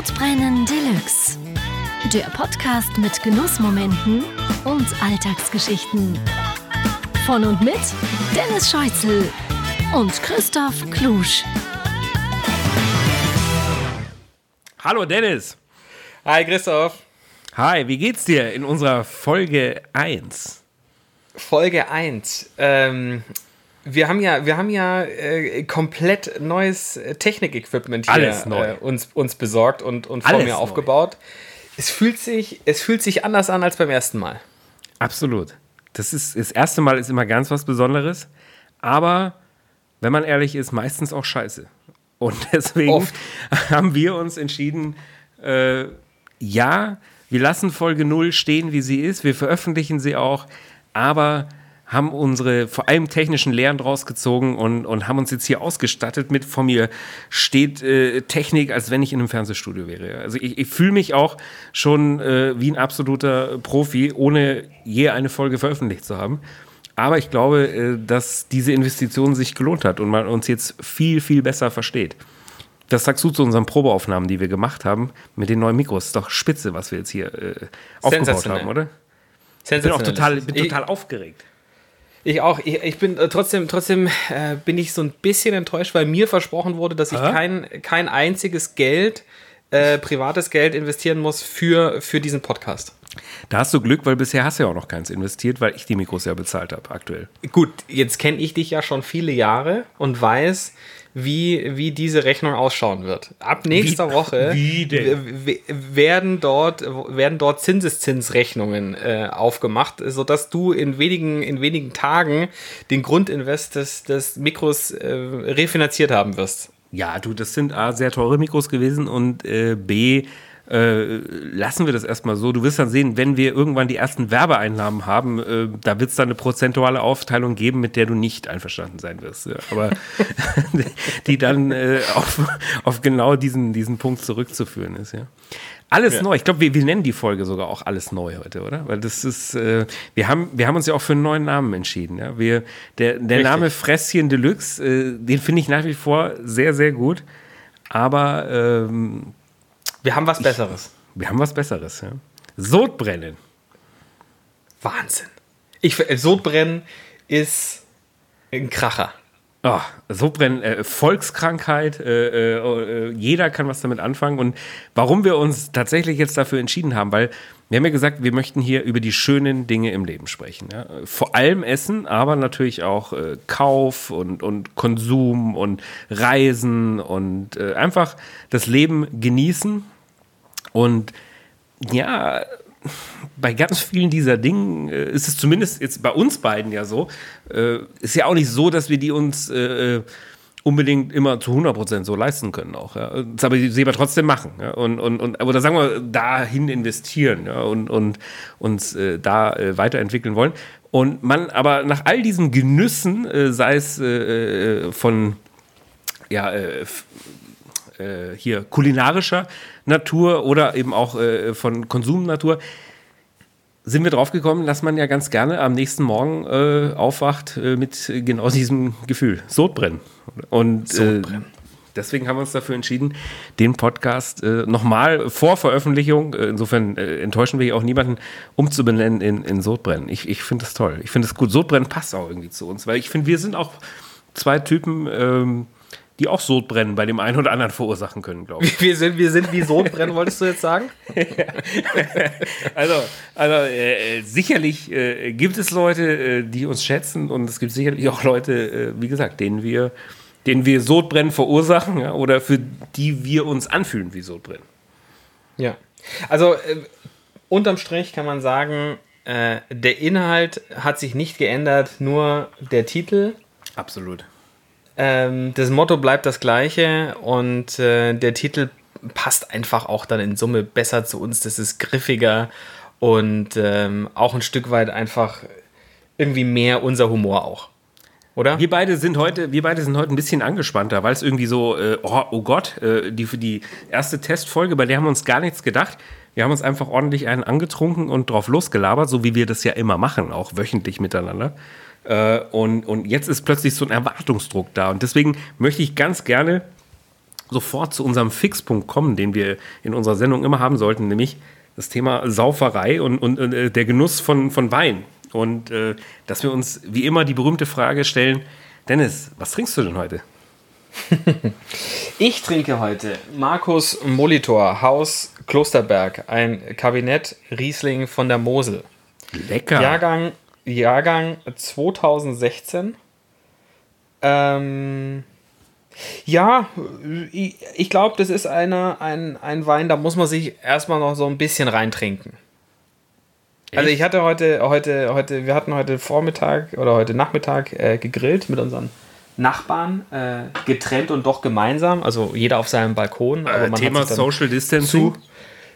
Sodbrennen Deluxe. Der Podcast mit Genussmomenten und Alltagsgeschichten. Von und mit Dennis Scheuzel und Christoph Klusch. Hallo Dennis. Hi Christoph. Hi, wie geht's dir in unserer Folge 1? Folge 1. Ähm, wir haben ja, wir haben ja äh, komplett neues Technik-Equipment hier Alles neu. Äh, uns, uns besorgt und, und vor Alles mir neu. aufgebaut. Es fühlt, sich, es fühlt sich anders an als beim ersten Mal. Absolut. Das ist das erste Mal ist immer ganz was Besonderes, aber wenn man ehrlich ist, meistens auch scheiße. Und deswegen Oft. haben wir uns entschieden, äh, ja, wir lassen Folge 0 stehen, wie sie ist, wir veröffentlichen sie auch, aber haben unsere vor allem technischen Lehren draus gezogen und, und haben uns jetzt hier ausgestattet mit, vor mir steht äh, Technik, als wenn ich in einem Fernsehstudio wäre. Also ich, ich fühle mich auch schon äh, wie ein absoluter Profi, ohne je eine Folge veröffentlicht zu haben. Aber ich glaube, äh, dass diese Investition sich gelohnt hat und man uns jetzt viel, viel besser versteht. Das sagst du zu unseren Probeaufnahmen, die wir gemacht haben mit den neuen Mikros. Ist doch spitze, was wir jetzt hier äh, aufgebaut haben, oder? Ich bin auch total, bin total aufgeregt. Ich, auch. Ich, ich bin äh, trotzdem, trotzdem äh, bin ich so ein bisschen enttäuscht, weil mir versprochen wurde, dass ich Aha. kein, kein einziges Geld, äh, privates Geld investieren muss für, für diesen Podcast. Da hast du Glück, weil bisher hast du ja auch noch keins investiert, weil ich die Mikros ja bezahlt habe aktuell. Gut, jetzt kenne ich dich ja schon viele Jahre und weiß, wie, wie diese Rechnung ausschauen wird. Ab nächster Wie- Woche wie werden dort, werden dort Zinseszinsrechnungen äh, aufgemacht, sodass du in wenigen, in wenigen Tagen den Grundinvest des, des Mikros äh, refinanziert haben wirst. Ja, du, das sind A, sehr teure Mikros gewesen und äh, B, äh, lassen wir das erstmal so. Du wirst dann sehen, wenn wir irgendwann die ersten Werbeeinnahmen haben, äh, da wird es dann eine prozentuale Aufteilung geben, mit der du nicht einverstanden sein wirst. Ja. Aber die dann äh, auf, auf genau diesen, diesen Punkt zurückzuführen ist, ja. Alles neu. Ich glaube, wir, wir nennen die Folge sogar auch alles neu heute, oder? Weil das ist, äh, wir haben, wir haben uns ja auch für einen neuen Namen entschieden. Ja? Wir, der der Richtig. Name Fresschen Deluxe, äh, den finde ich nach wie vor sehr, sehr gut. Aber ähm, Wir haben was Besseres. wir haben was Besseres. Ja? Sodbrennen. Wahnsinn. Ich, äh, Sodbrennen ist ein Kracher. Oh, Sodbrennen, äh, Volkskrankheit, äh, äh, äh, jeder kann was damit anfangen. Und warum wir uns tatsächlich jetzt dafür entschieden haben, weil wir haben ja gesagt, wir möchten hier über die schönen Dinge im Leben sprechen. Ja? Vor allem Essen, aber natürlich auch äh, Kauf und, und Konsum und Reisen und äh, einfach das Leben genießen. Und ja, bei ganz vielen dieser Dingen äh, ist es zumindest jetzt bei uns beiden ja so, äh, ist ja auch nicht so, dass wir die uns äh, äh, unbedingt immer zu 100% so leisten können auch. Ja. Das aber sie aber trotzdem machen. Ja. Und, und, und, oder sagen wir, dahin investieren ja. und, und uns äh, da äh, weiterentwickeln wollen. Und man aber nach all diesen Genüssen, äh, sei es äh, äh, von ja, äh, äh, hier kulinarischer Natur oder eben auch äh, von Konsumnatur, sind wir drauf gekommen, dass man ja ganz gerne am nächsten Morgen äh, aufwacht äh, mit genau diesem Gefühl, Sodbrennen. Und Sodbrennen. Äh, deswegen haben wir uns dafür entschieden, den Podcast äh, nochmal vor Veröffentlichung, äh, insofern äh, enttäuschen wir hier auch niemanden, umzubenennen in, in Sodbrennen. Ich, ich finde das toll. Ich finde es gut. Sodbrennen passt auch irgendwie zu uns, weil ich finde, wir sind auch zwei Typen, ähm, die auch Sodbrennen bei dem einen oder anderen verursachen können, glaube ich. Wir sind, wir sind wie Sodbrennen, wolltest du jetzt sagen? Also, also äh, äh, sicherlich äh, gibt es Leute, äh, die uns schätzen und es gibt sicherlich auch Leute, äh, wie gesagt, denen wir, denen wir Sodbrennen verursachen ja, oder für die wir uns anfühlen wie Sodbrennen. Ja. Also äh, unterm Strich kann man sagen, der Inhalt hat sich nicht geändert, nur der Titel. Absolut. Ähm, das Motto bleibt das gleiche und äh, der Titel passt einfach auch dann in Summe besser zu uns. Das ist griffiger und ähm, auch ein Stück weit einfach irgendwie mehr unser Humor auch. Oder? Wir beide sind heute, wir beide sind heute ein bisschen angespannter, weil es irgendwie so, äh, oh, oh Gott, äh, die für die erste Testfolge, bei der haben wir uns gar nichts gedacht. Wir haben uns einfach ordentlich einen angetrunken und drauf losgelabert, so wie wir das ja immer machen, auch wöchentlich miteinander. Äh, und, und jetzt ist plötzlich so ein Erwartungsdruck da. Und deswegen möchte ich ganz gerne sofort zu unserem Fixpunkt kommen, den wir in unserer Sendung immer haben sollten, nämlich das Thema Sauferei und, und, äh, der Genuss von, von Wein. Und äh, dass wir uns wie immer die berühmte Frage stellen, Dennis, was trinkst du denn heute? ich trinke heute Markus Molitor, Haus Klosterberg, ein Kabinett Riesling von der Mosel. Lecker. Jahrgang, Jahrgang 2016. Ähm, ja, ich, glaube, das ist eine, ein, ein Wein, da muss man sich erstmal noch so ein bisschen reintrinken. Also ich hatte heute, heute, heute, wir hatten heute Vormittag oder heute Nachmittag äh, gegrillt mit unseren Nachbarn, äh, getrennt und doch gemeinsam, also jeder auf seinem Balkon. Aber äh, Thema Social Distancing. Zu,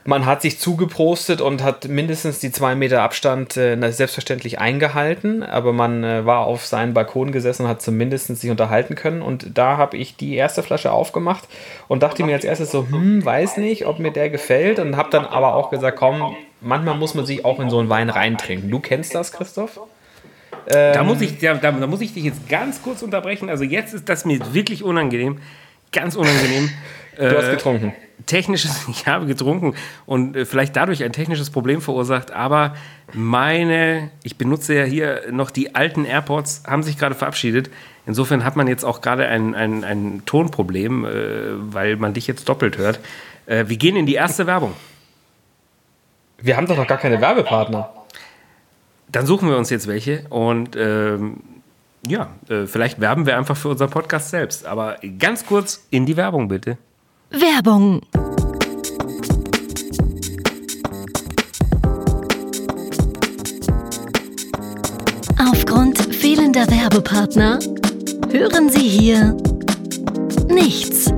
man hat sich zugeprostet und hat mindestens die zwei Meter Abstand äh, selbstverständlich eingehalten, aber man äh, war auf seinem Balkon gesessen und hat zumindest sich unterhalten können. Und da habe ich die erste Flasche aufgemacht und dachte mir als erstes so, hm, weiß nicht, ob mir der gefällt. Und habe dann aber auch gesagt, komm, manchmal muss man sich auch in so einen Wein reintrinken. Du kennst das, Christoph? Ähm, da, muss ich, da, da muss ich dich jetzt ganz kurz unterbrechen. Also jetzt ist das mir wirklich unangenehm. Ganz unangenehm. Du hast äh, getrunken technisches, ich habe getrunken und äh, vielleicht dadurch ein technisches Problem verursacht, aber meine, ich benutze ja hier noch die alten AirPods, haben sich gerade verabschiedet. Insofern hat man jetzt auch gerade ein, ein, ein Tonproblem, äh, weil man dich jetzt doppelt hört. Äh, wir gehen in die erste Werbung. Wir haben doch noch gar keine Werbepartner. Dann suchen wir uns jetzt welche und ähm, ja, äh, vielleicht werben wir einfach für unseren Podcast selbst. Aber ganz kurz in die Werbung bitte. Werbung Aufgrund fehlender Werbepartner hören Sie hier nichts.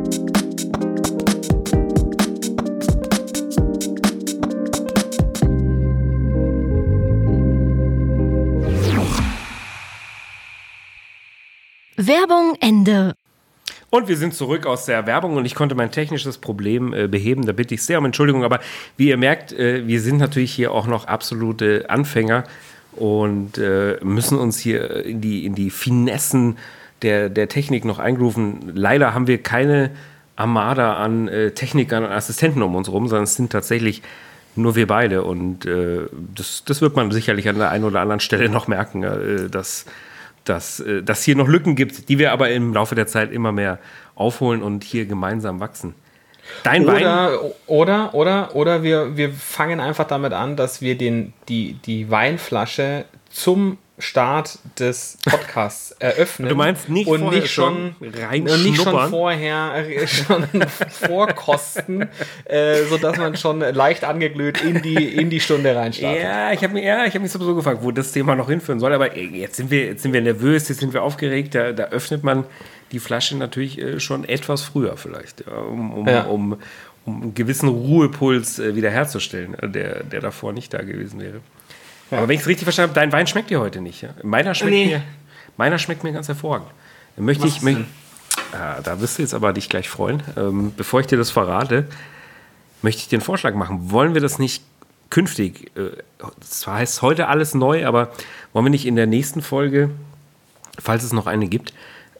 Werbung Ende. Und wir sind zurück aus der Werbung und ich konnte mein technisches Problem äh, beheben. Da bitte ich sehr um Entschuldigung. Aber wie ihr merkt, äh, wir sind natürlich hier auch noch absolute Anfänger und äh, müssen uns hier in die, in die Finessen der, der Technik noch eingrooven. Leider haben wir keine Armada an äh, Technikern und Assistenten um uns herum, sondern es sind tatsächlich nur wir beide. Und äh, das, das wird man sicherlich an der einen oder anderen Stelle noch merken, äh, dass dass äh, dass hier noch Lücken gibt, die wir aber im Laufe der Zeit immer mehr aufholen und hier gemeinsam wachsen. Dein oder, Wein. Oder, oder, oder wir, wir fangen einfach damit an, dass wir den, die, die Weinflasche zum Start des Podcasts eröffnen. Du meinst nicht und nicht schon, rein nicht schon vorher äh, schon vorkosten, äh, sodass man schon leicht angeglüht in die, in die Stunde reinstartet. Ja, ich habe mir, ja, hab mich sowieso gefragt, wo das Thema noch hinführen soll, aber jetzt sind wir, jetzt sind wir nervös, jetzt sind wir aufgeregt, da, da öffnet man die Flasche natürlich äh, schon etwas früher vielleicht, um, um, ja. um, um, einen gewissen Ruhepuls äh, wiederherzustellen, der, der davor nicht da gewesen wäre. Ja. Aber wenn ich es richtig verstanden habe, dein Wein schmeckt dir heute nicht. Ja? Meiner, schmeckt nee. mir, meiner schmeckt mir ganz hervorragend. Möchte Was ich, möcht, ah, da wirst du jetzt aber dich gleich freuen. Ähm, bevor ich dir das verrate, möchte ich dir einen Vorschlag machen. Wollen wir das nicht künftig, äh, zwar heißt heute alles neu, aber wollen wir nicht in der nächsten Folge, falls es noch eine gibt,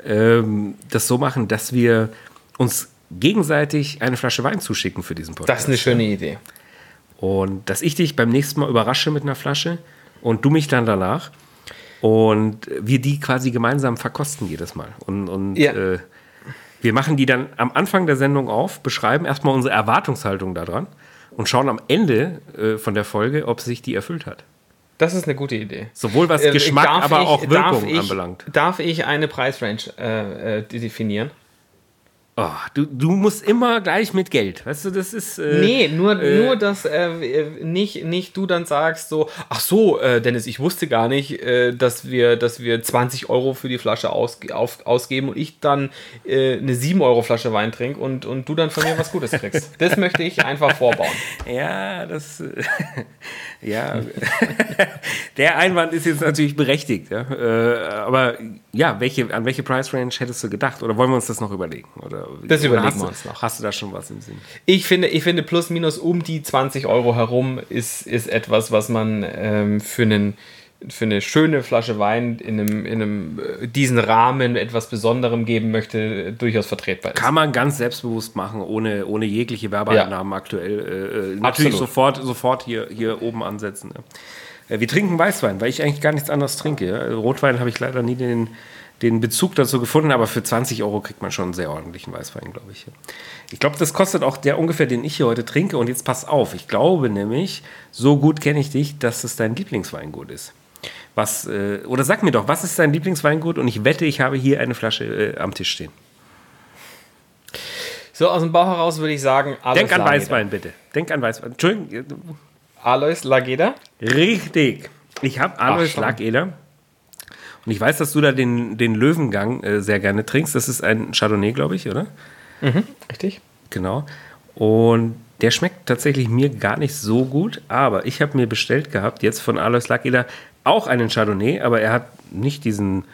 ähm, das so machen, dass wir uns gegenseitig eine Flasche Wein zuschicken für diesen Podcast? Das ist eine schöne Idee. Und dass ich dich beim nächsten Mal überrasche mit einer Flasche und du mich dann danach. Und wir die quasi gemeinsam verkosten jedes Mal. Und, und ja. äh, wir machen die dann am Anfang der Sendung auf, beschreiben erstmal unsere Erwartungshaltung daran und schauen am Ende äh, von der Folge, ob sich die erfüllt hat. Das ist eine gute Idee. Sowohl was äh, Geschmack, aber ich, auch Wirkung ich, anbelangt. Darf ich eine Preisrange äh, äh, definieren? Oh, du, du musst immer gleich mit Geld. Weißt du, das ist. Äh, nee, nur, äh, nur dass äh, nicht, nicht du dann sagst so, ach so, äh, Dennis, ich wusste gar nicht, äh, dass, wir, dass wir 20 Euro für die Flasche aus, auf, ausgeben und ich dann äh, eine 7 Euro Flasche Wein trinke und, und du dann von mir was Gutes kriegst. das möchte ich einfach vorbauen. Ja, das. Ja. Der Einwand ist jetzt natürlich berechtigt. Ja? aber ja, welche, an welche Price Range hättest du gedacht? Oder wollen wir uns das noch überlegen? Oder das überlegen wir uns noch. Hast du da schon was im Sinn? Ich finde, ich finde plus minus um die 20 Euro herum ist, ist etwas, was man ähm, für einen für eine schöne Flasche Wein in einem, in einem äh, diesen Rahmen etwas Besonderem geben möchte, durchaus vertretbar ist. Kann man ganz selbstbewusst machen, ohne, ohne jegliche Werbeeinnahmen ja. aktuell. Äh, natürlich sofort, sofort hier, hier oben ansetzen. Ja. Wir trinken Weißwein, weil ich eigentlich gar nichts anderes trinke. Ja. Rotwein habe ich leider nie den, den Bezug dazu gefunden, aber für 20 Euro kriegt man schon einen sehr ordentlichen Weißwein, glaube ich. Ich glaube, das kostet auch der ungefähr, den ich hier heute trinke. Und jetzt pass auf, ich glaube nämlich, so gut kenne ich dich, dass es dein Lieblingsweingut ist. Was, äh, oder sag mir doch, was ist dein Lieblingsweingut? Und ich wette, ich habe hier eine Flasche äh, am Tisch stehen. So, aus dem Bauch heraus würde ich sagen, Alois Denk an Lageda. Weißwein, bitte. Denk an Weißwein. Entschuldigung. Alois Lageda? Richtig. Ich habe Alois Lageda. Und ich weiß, dass du da den, den Löwengang äh, sehr gerne trinkst. Das ist ein Chardonnay, glaube ich, oder? Mhm, richtig. Genau. Und der schmeckt tatsächlich mir gar nicht so gut, aber ich habe mir bestellt gehabt, jetzt von Alois Lageda, auch einen Chardonnay, aber er hat nicht diesen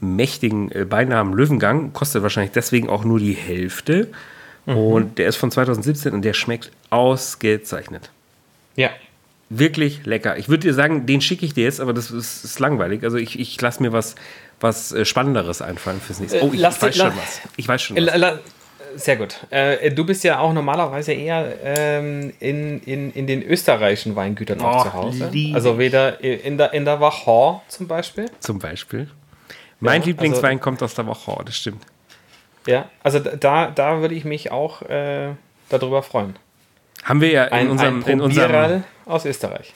mächtigen äh, Beinamen Löwengang, kostet wahrscheinlich deswegen auch nur die Hälfte. Mhm. Und der ist von 2017 und der schmeckt ausgezeichnet. Ja. Wirklich lecker. Ich würde dir sagen, den schicke ich dir jetzt, aber das ist, ist langweilig. Also ich, ich lasse mir was, was äh, Spannenderes einfallen fürs nächste. Oh, ich Lass weiß schon was. Ich weiß schon was. Sehr gut. Äh, du bist ja auch normalerweise eher ähm, in, in, in den österreichischen Weingütern auch oh, zu Hause. Also weder in der, in der Wachau zum Beispiel. Zum Beispiel. Mein ja, Lieblingswein also, kommt aus der Wachau, das stimmt. Ja, also da, da würde ich mich auch äh, darüber freuen. Haben wir ja in ein, unserem, ein in unserem aus Österreich.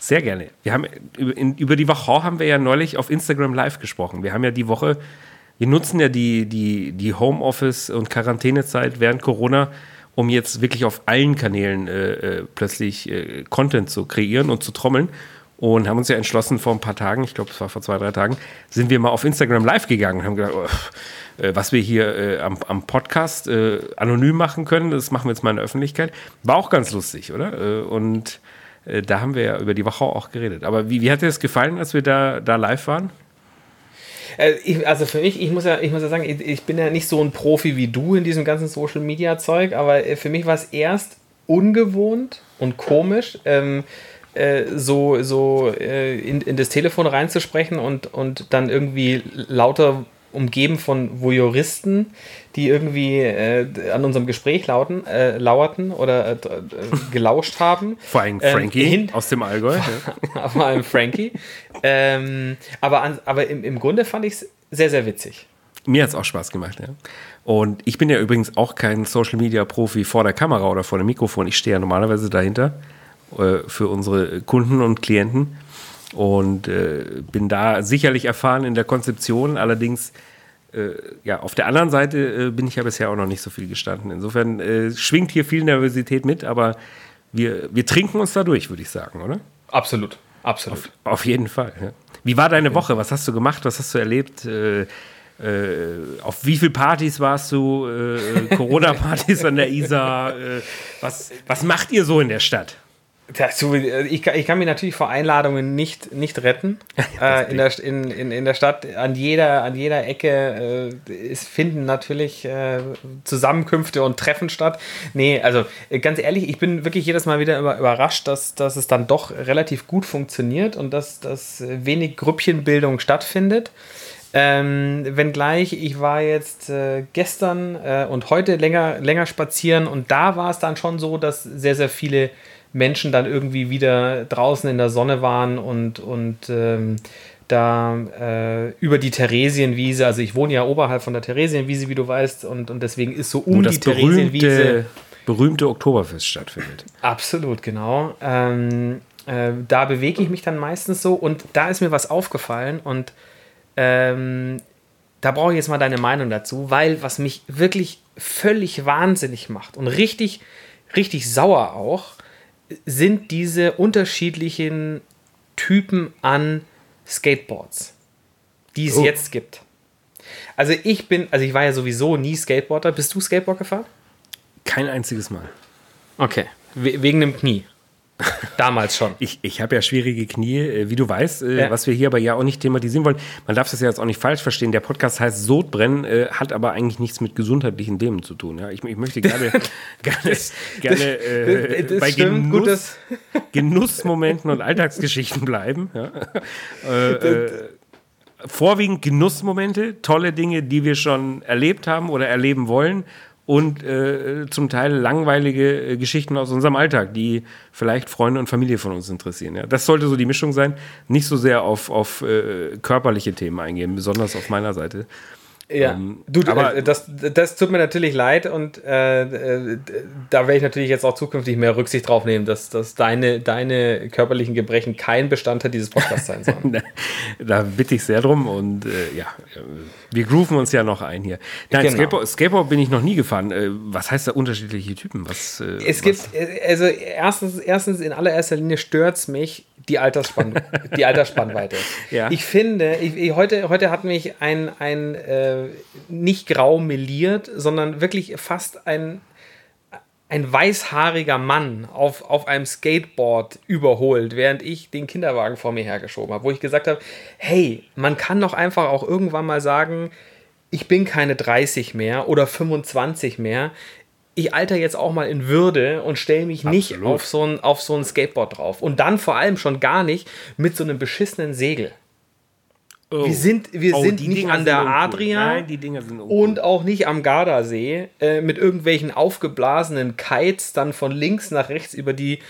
Sehr gerne. Wir haben über, in, über die Wachau haben wir ja neulich auf Instagram live gesprochen. Wir haben ja die Woche wir nutzen ja die, die, die Homeoffice- und Quarantänezeit während Corona, um jetzt wirklich auf allen Kanälen äh, äh, plötzlich äh, Content zu kreieren und zu trommeln. Und haben uns ja entschlossen, vor ein paar Tagen, ich glaube, es war vor zwei, drei Tagen, sind wir mal auf Instagram live gegangen und haben gedacht, oh, äh, was wir hier äh, am, am, Podcast anonym machen können, das machen wir jetzt mal in der Öffentlichkeit. War auch ganz lustig, oder? und da haben wir ja über die Wachau auch geredet. Aber wie, wie hat dir das gefallen, als wir da, da live waren? Äh, also für mich, ich muss ja, ich muss ja sagen, ich, ich, bin ja nicht so ein Profi wie du in diesem ganzen Social Media Zeug, aber äh, für mich war es erst ungewohnt und komisch. Ähm, äh, so, so äh, in, in das Telefon reinzusprechen und, und dann irgendwie lauter umgeben von Voyeuristen, die irgendwie äh, an unserem Gespräch lauten, äh, lauerten oder äh, gelauscht haben. Vor allem ähm, Frankie ähm, aus dem Allgäu. Vor allem Frankie. ähm, aber an, aber im, im Grunde fand ich es sehr, sehr witzig. Mir hat es auch Spaß gemacht, ja. Und ich bin ja übrigens auch kein Social Media Profi vor der Kamera oder vor dem Mikrofon. Ich stehe ja normalerweise dahinter äh, für unsere Kunden und Klienten und äh, bin da sicherlich erfahren in der Konzeption. Allerdings, äh, ja, auf der anderen Seite äh, bin ich ja bisher auch noch nicht so viel gestanden. Insofern äh, schwingt hier viel Nervosität mit, aber wir, wir trinken uns da durch, würde ich sagen, oder? Absolut, absolut. Auf, auf jeden Fall. Ja. Wie war deine Woche? Was hast du gemacht? Was hast du erlebt? Äh, äh, auf wie viele Partys warst du? Corona-Partys an der Isar? was, was macht ihr so in der Stadt? Ich, ich, kann mich natürlich vor Einladungen nicht, nicht retten. äh, in, der, in, in, in der Stadt, an jeder, an jeder Ecke äh, es finden natürlich äh, Zusammenkünfte und Treffen statt. Nee, also äh, ganz ehrlich, ich bin wirklich jedes Mal wieder überrascht, dass, dass es dann doch relativ gut funktioniert und dass, dass wenig Grüppchenbildung stattfindet. Ähm, wenngleich, ich war jetzt äh, gestern äh, und heute länger, länger spazieren und da war es dann schon so, dass sehr, sehr viele Menschen dann irgendwie wieder draußen in der Sonne waren und, und ähm, da äh, über die Theresienwiese, also ich wohne ja oberhalb von der Theresienwiese, wie du weißt, und, und deswegen ist so um die Theresienwiese. berühmte Oktoberfest stattfindet. Absolut, genau. Ähm, äh, da bewege ich mich dann meistens so und da ist mir was aufgefallen und ähm, da brauche ich jetzt mal deine Meinung dazu, weil was mich wirklich völlig wahnsinnig macht und richtig, richtig sauer auch, sind diese unterschiedlichen Typen an Skateboards, die es oh. jetzt gibt. Also ich bin, also ich war ja sowieso nie Skateboarder. Bist du Skateboard gefahren? Kein einziges Mal. Okay. We wegen dem Knie. Damals schon. Ich, ich habe ja schwierige Knie, äh, wie du weißt, äh, Ja. was wir hier aber ja auch nicht thematisieren wollen. Man darf das ja jetzt auch nicht falsch verstehen. Der Podcast heißt Sodbrennen, äh, hat aber eigentlich nichts mit gesundheitlichen Themen zu tun. Ja? Ich, ich möchte gerne, gerne, gerne äh, das bei stimmt, Genuss, Genussmomenten und Alltagsgeschichten bleiben. Ja? Äh, vorwiegend Genussmomente, tolle Dinge, die wir schon erlebt haben oder erleben wollen und äh, zum Teil langweilige äh, Geschichten aus unserem Alltag, die vielleicht Freunde und Familie von uns interessieren. Ja? Das sollte so die Mischung sein, nicht so sehr auf, auf äh, körperliche Themen eingehen, besonders auf meiner Seite. Ja, Ähm, du, aber- aber das, das tut mir natürlich leid und äh, äh, da werde ich natürlich jetzt auch zukünftig mehr Rücksicht drauf nehmen, dass, dass deine, deine körperlichen Gebrechen kein Bestandteil dieses Podcasts sein sollen. da bitte ich sehr drum und äh, ja, äh, wir grooven uns ja noch ein hier. Nein, Genau. Skateboard, Skateboard bin ich noch nie gefahren. Äh, was heißt da unterschiedliche Typen? Was, äh, Es was? gibt, äh, also erstens, erstens in allererster Linie stört es mich die, Altersspann, die Altersspannweite. Ja. Ich finde, ich, ich, heute, heute hat mich ein, ein äh, nicht grau meliert, sondern wirklich fast ein, ein weißhaariger Mann auf, auf einem Skateboard überholt, während ich den Kinderwagen vor mir hergeschoben habe, wo ich gesagt habe, hey, man kann doch einfach auch irgendwann mal sagen, ich bin keine 30 mehr oder 25 mehr. Ich alter jetzt auch mal in Würde und stelle mich nicht Absolut. auf so, ein, auf so ein Skateboard drauf. Und dann vor allem schon gar nicht mit so einem beschissenen Segel. Oh. Wir sind, wir Oh, sind nicht Dinger an der. Adria Nein, die Dinger sind uncool. und auch nicht am Gardasee äh, mit irgendwelchen aufgeblasenen Kites dann von links nach rechts über die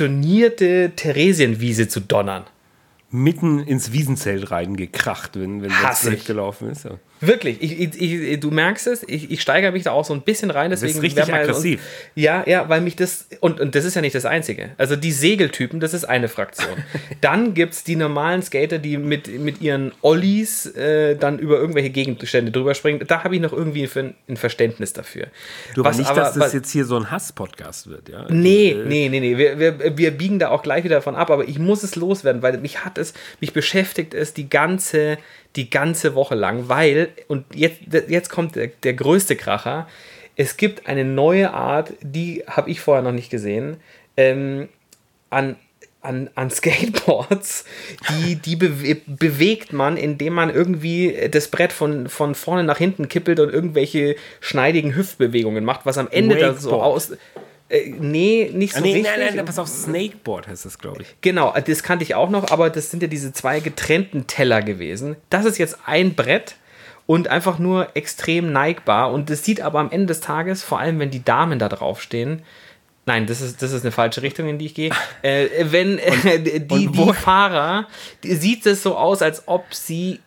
betonierte Theresienwiese zu donnern. mitten ins Wiesenzelt reingekracht, wenn, wenn das Hass ich. gelaufen ist. Ja. Wirklich, ich, ich, ich, du merkst es, ich, ich steigere mich da auch so ein bisschen rein. Deswegen richtig werden wir aggressiv. ja, ja, weil mich das, und, und das ist ja nicht das Einzige. Also die Segeltypen, das ist eine Fraktion. dann gibt es die normalen Skater, die mit, mit ihren Ollies äh, dann über irgendwelche Gegenstände drüber springen. Da habe ich noch irgendwie für ein Verständnis dafür. Du, aber Was nicht, aber- dass das was- jetzt hier so ein Hass-Podcast wird. Ja? Nee, Äh, nee, nee, nee. Wir, wir, wir biegen da auch gleich wieder davon ab, aber ich muss es loswerden, weil mich hat es, mich beschäftigt es die ganze, die ganze Woche lang, weil, und jetzt, jetzt kommt der, der größte Kracher, es gibt eine neue Art, die habe ich vorher noch nicht gesehen, ähm, an, an, an Skateboards, die, die bewe bewegt man, indem man irgendwie das Brett von, von vorne nach hinten kippelt und irgendwelche schneidigen Hüftbewegungen macht, was am Ende da so Wakeboard. aus. Äh, nee, nicht so Ah, nee, richtig. nein, nein, pass auf, Snakeboard heißt das, glaube ich. Genau, das kannte ich auch noch, aber das sind ja diese zwei getrennten Teller gewesen. Das ist jetzt ein Brett und einfach nur extrem neigbar. Und das sieht aber am Ende des Tages, vor allem wenn die Damen da draufstehen, nein, das ist, das ist eine falsche Richtung, in die ich gehe. Äh, wenn äh, die, und wo- die Fahrer, die, sieht es so aus, als ob sie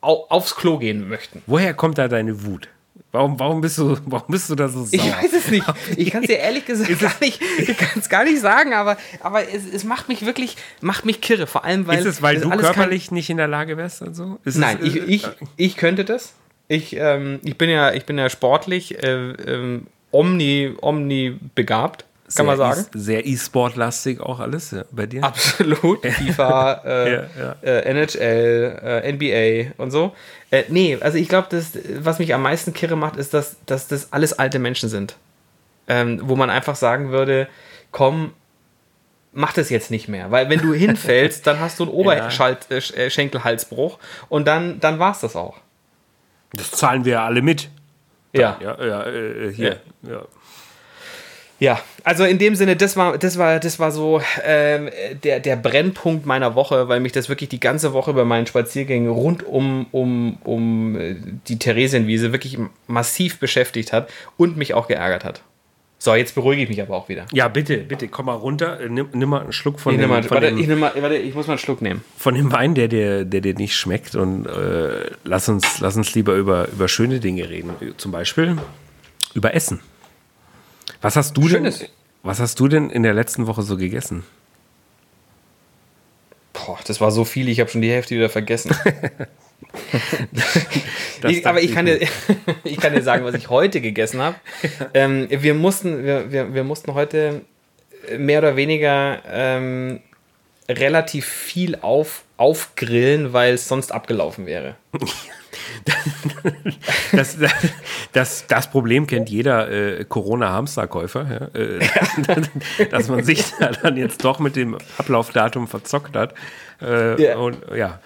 au, aufs Klo gehen möchten. Woher kommt da deine Wut? Warum, warum, bist, du, warum bist du da so sauer? Ich weiß es nicht. Ich kann es dir ehrlich gesagt gar nicht, ich kann gar nicht sagen, aber, aber es, es macht mich wirklich, macht mich kirre. Vor allem, weil. ist es, weil du körperlich nicht in der Lage wärst? Also? Ist Nein, es, ich, äh, ich, ich könnte das. Ich, ähm, ich, bin, ja, ich bin ja sportlich äh, ähm, omni, omni begabt, kann man sehr sagen. E- sehr E-Sport-lastig auch alles ja, bei dir. Absolut. FIFA, äh, Ja, ja. Äh, NHL, äh, NBA und so. Äh, nee, also ich glaube, das, was mich am meisten kirre macht, ist, dass, dass das alles alte Menschen sind. Ähm, wo man einfach sagen würde, komm, mach das jetzt nicht mehr. Weil wenn du hinfällst, dann hast du einen Oberschenkelhalsbruch und dann, dann war es das auch. Das zahlen wir ja alle mit. Ja. Ja, ja, äh, hier. Ja. Ja, also in dem Sinne, das war, das war, das war so ähm, der, der Brennpunkt meiner Woche, weil mich das wirklich die ganze Woche bei meinen Spaziergängen rund um, um, um äh, die Theresienwiese wirklich massiv beschäftigt hat und mich auch geärgert hat. So, jetzt beruhige ich mich aber auch wieder. ja, bitte, bitte, komm mal runter. Äh, Nimm, nimm mal einen Schluck von, Ich, dem, mal, von, warte, dem, ich, mal, warte, ich muss mal einen Schluck nehmen. von dem Wein, der dir, der dir nicht schmeckt. Und äh, lass, uns, lass uns lieber über, über schöne Dinge reden. Zum Beispiel über Essen. Was hast du denn, Schönes. was hast du denn in der letzten Woche so gegessen? Boah, das war so viel, ich habe schon die Hälfte wieder vergessen. Ich, aber ich kann, dir, ich kann dir sagen, was ich heute gegessen habe. Ähm, wir, mussten, wir, wir, wir mussten heute mehr oder weniger ähm, relativ viel auf, aufgrillen, weil es sonst abgelaufen wäre. das, das, das, Problem kennt jeder äh, Corona-Hamsterkäufer, ja, äh, dass man sich dann jetzt doch mit dem Ablaufdatum verzockt hat. Äh, ja. Und, ja.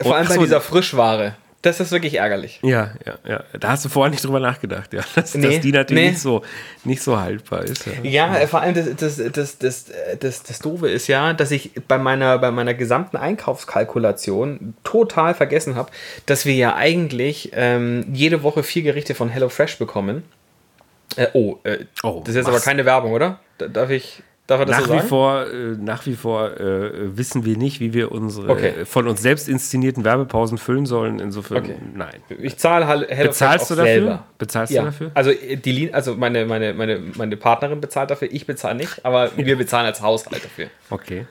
Vor allem bei so, dieser Frischware. Das ist wirklich ärgerlich. Ja, ja, ja. Da hast du vorher nicht drüber nachgedacht, ja. Dass, nee, dass die natürlich nee. nicht, so, nicht so haltbar ist. Ja, ja, ja. vor allem das, das, das, das, das, das Doofe ist ja, dass ich bei meiner, bei meiner gesamten Einkaufskalkulation total vergessen habe, dass wir ja eigentlich ähm, jede Woche vier Gerichte von HelloFresh bekommen. Äh, oh, äh, oh, das ist jetzt aber keine Werbung, oder? Darf ich. Darf er das nach so sagen? Wie vor, äh, nach wie vor äh, wissen wir nicht, wie wir unsere okay. äh, von uns selbst inszenierten Werbepausen füllen sollen. Insofern, okay. nein. Ich zahle halt Bezahlst du dafür? Selber. Bezahlst ja. du dafür? Also, äh, die, also meine, meine, meine, meine Partnerin bezahlt dafür, ich bezahle nicht, aber wir bezahlen als Haushalt dafür. Okay.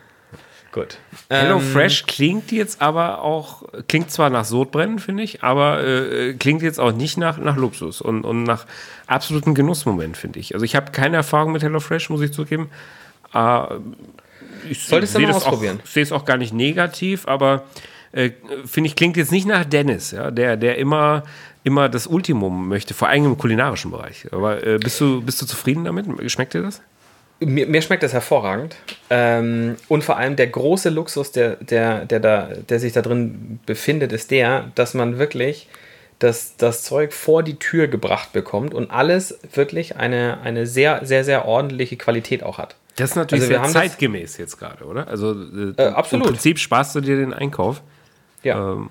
Gut. Hello ähm, Fresh klingt jetzt aber auch, klingt zwar nach Sodbrennen, finde ich, aber äh, klingt jetzt auch nicht nach, nach Luxus und, und nach absoluten Genussmoment, finde ich. Also ich habe keine Erfahrung mit Hello Fresh, muss ich zugeben. Äh, ich Solltest du mal ausprobieren. Ich sehe es auch gar nicht negativ, aber äh, finde ich, klingt jetzt nicht nach Dennis, ja, der, der immer, immer das Ultimum möchte, vor allem im kulinarischen Bereich. Aber äh, bist, du, bist du zufrieden damit? Schmeckt dir das? Mir, mir schmeckt das hervorragend. Ähm, und vor allem der große Luxus, der, der, der, da, der sich da drin befindet, ist der, dass man wirklich das, das Zeug vor die Tür gebracht bekommt und alles wirklich eine, eine sehr, sehr, sehr ordentliche Qualität auch hat. Das ist natürlich also sehr zeitgemäß jetzt gerade, oder? Also äh, äh, absolut. im Prinzip sparst du dir den Einkauf. Ja. Ähm,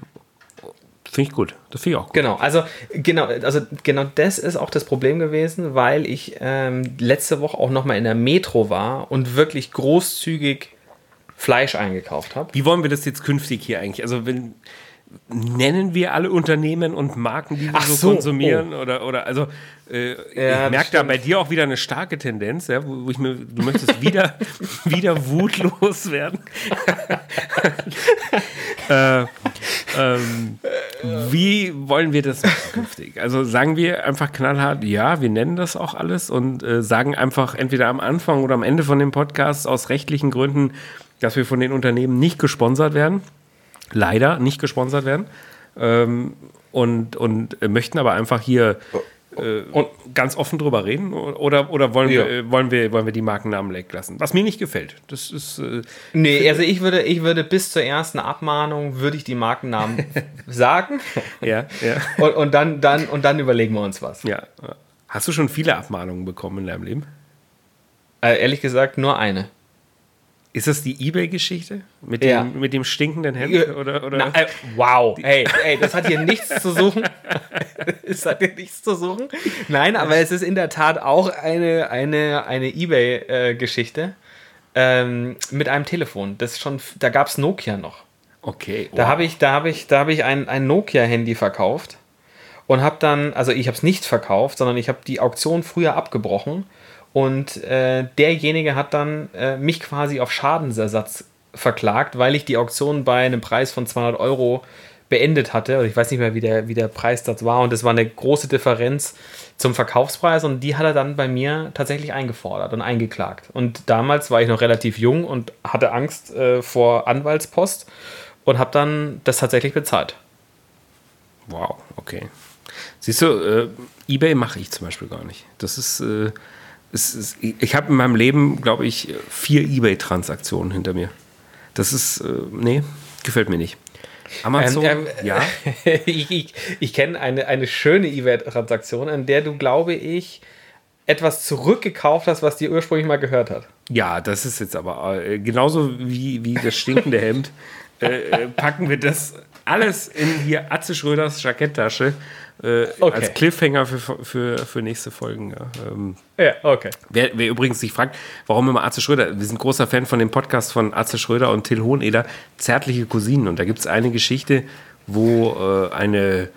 finde ich gut. Das finde ich auch gut. Genau, also genau, also genau das ist auch das Problem gewesen, weil ich ähm, letzte Woche auch nochmal in der Metro war und wirklich großzügig Fleisch eingekauft habe. Wie wollen wir das jetzt künftig hier eigentlich? Also wenn nennen wir alle Unternehmen und Marken, die wir so, so, konsumieren? Oh. Oder, oder also äh, ja, ich merke da bei dir auch wieder eine starke Tendenz, ja, wo, wo ich mir, du möchtest wieder, wieder wutlos werden. äh, ähm, wie wollen wir das künftig? Also sagen wir einfach knallhart, ja, wir nennen das auch alles und äh, sagen einfach entweder am Anfang oder am Ende von dem Podcast aus rechtlichen Gründen, dass wir von den Unternehmen nicht gesponsert werden leider nicht gesponsert werden. Ähm, und, und möchten aber einfach hier äh, und ganz offen drüber reden oder, oder wollen, ja. wir, wollen, wir, wollen wir die Markennamen weglassen? Was mir nicht gefällt. Das ist. Äh, nee, also ich würde, ich würde bis zur ersten Abmahnung würde ich die Markennamen sagen. Ja, ja. Und, und, dann, dann, und dann überlegen wir uns was. Ja. Hast du schon viele Abmahnungen bekommen in deinem Leben? Äh, ehrlich gesagt, nur eine. Ist das die Ebay-Geschichte? Mit, dem, ja. mit dem stinkenden Hemd? Oder, oder? Na, äh, wow, hey, hey, das hat hier nichts zu suchen. es hat hier nichts zu suchen. Nein, aber es ist in der Tat auch eine, eine, eine Ebay-Geschichte ähm, mit einem Telefon. Das schon, da gab es Nokia noch. Okay. Wow. Da habe ich, da hab ich, da hab ich ein, ein Nokia-Handy verkauft und habe dann, also ich habe es nicht verkauft, sondern ich habe die Auktion früher abgebrochen und äh, derjenige hat dann äh, mich quasi auf Schadensersatz verklagt, weil ich die Auktion bei einem Preis von 200 Euro beendet hatte. Ich weiß nicht mehr, wie der, wie der Preissatz war. Und es war eine große Differenz zum Verkaufspreis. Und die hat er dann bei mir tatsächlich eingefordert und eingeklagt. Und damals war ich noch relativ jung und hatte Angst äh, vor Anwaltspost und habe dann das tatsächlich bezahlt. Wow, okay. Siehst du, äh, eBay mache ich zum Beispiel gar nicht. Das ist äh, ist, ich habe in meinem Leben, glaube ich, vier Ebay-Transaktionen hinter mir. Das ist, äh, nee, gefällt mir nicht. Amazon, ähm, ähm, ja. ich ich, ich kenne eine, eine schöne Ebay-Transaktion, an der du, glaube ich, etwas zurückgekauft hast, was dir ursprünglich mal gehört hat. Ja, das ist jetzt aber äh, genauso wie, wie das stinkende Hemd. Äh, äh, packen wir das alles in hier Atze Schröders Jacketttasche äh, okay. als Cliffhanger für, für, für nächste Folgen. Ja, ähm, ja okay. Wer, wer, übrigens sich fragt, warum immer Atze Schröder, wir sind großer Fan von dem Podcast von Atze Schröder und Till Hoheneder, Zärtliche Cousinen. Und da gibt es eine Geschichte, wo äh, eine,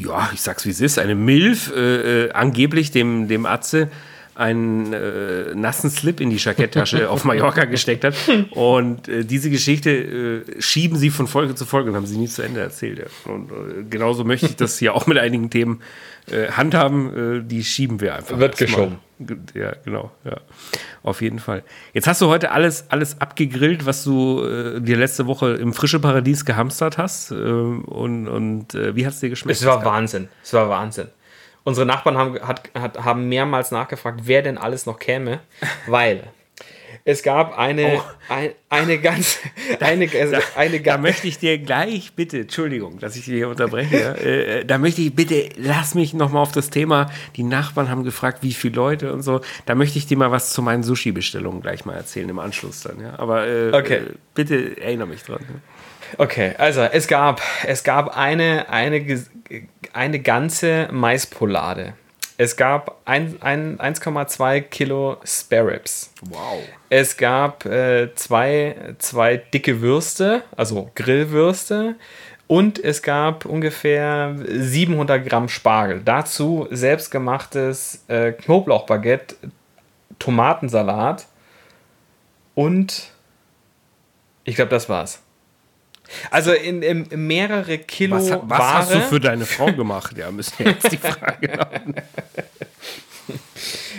ja, ich sag's wie es ist, eine Milf äh, äh angeblich dem, dem Atze einen äh, nassen Slip in die Jacketttasche auf Mallorca gesteckt hat. Und äh, diese Geschichte äh, schieben sie von Folge zu Folge und haben sie nie zu Ende erzählt. Ja. Und äh, genauso möchte ich das hier auch mit einigen Themen äh, handhaben. Äh, die schieben wir einfach. Wird geschoben. Ja, genau. Ja. Auf jeden Fall. Jetzt hast du heute alles, alles abgegrillt, was du dir letzte Woche im frische Paradies gehamstert hast. Äh, und und wie hat es dir geschmeckt? Es war Wahnsinn. Es war Wahnsinn. Unsere Nachbarn haben, hat, hat, haben mehrmals nachgefragt, wer denn alles noch käme, weil es gab eine, oh. ein, eine ganz, eine, also da, eine da möchte ich dir gleich bitte, Entschuldigung, dass ich dich hier unterbreche, äh, da möchte ich bitte, lass mich nochmal auf das Thema, die Nachbarn haben gefragt, wie viele Leute und so, da möchte ich dir mal was zu meinen Sushi-Bestellungen gleich mal erzählen im Anschluss dann, ja, aber äh, okay. äh, bitte erinnere mich dran. Ja. Okay, also es gab, es gab eine, eine, eine ganze Maispolade es gab 1,2 Kilo Spare Ribs. Wow. Es gab äh, zwei, zwei dicke Würste, also Grillwürste. Und es gab ungefähr 700 Gramm Spargel. Dazu selbstgemachtes äh, Knoblauchbaguette, Tomatensalat und ich glaube, das war's. Also in, in, mehrere Kilo was, was Ware. hast du für deine Frau gemacht? Ja, müssen wir jetzt die Frage haben.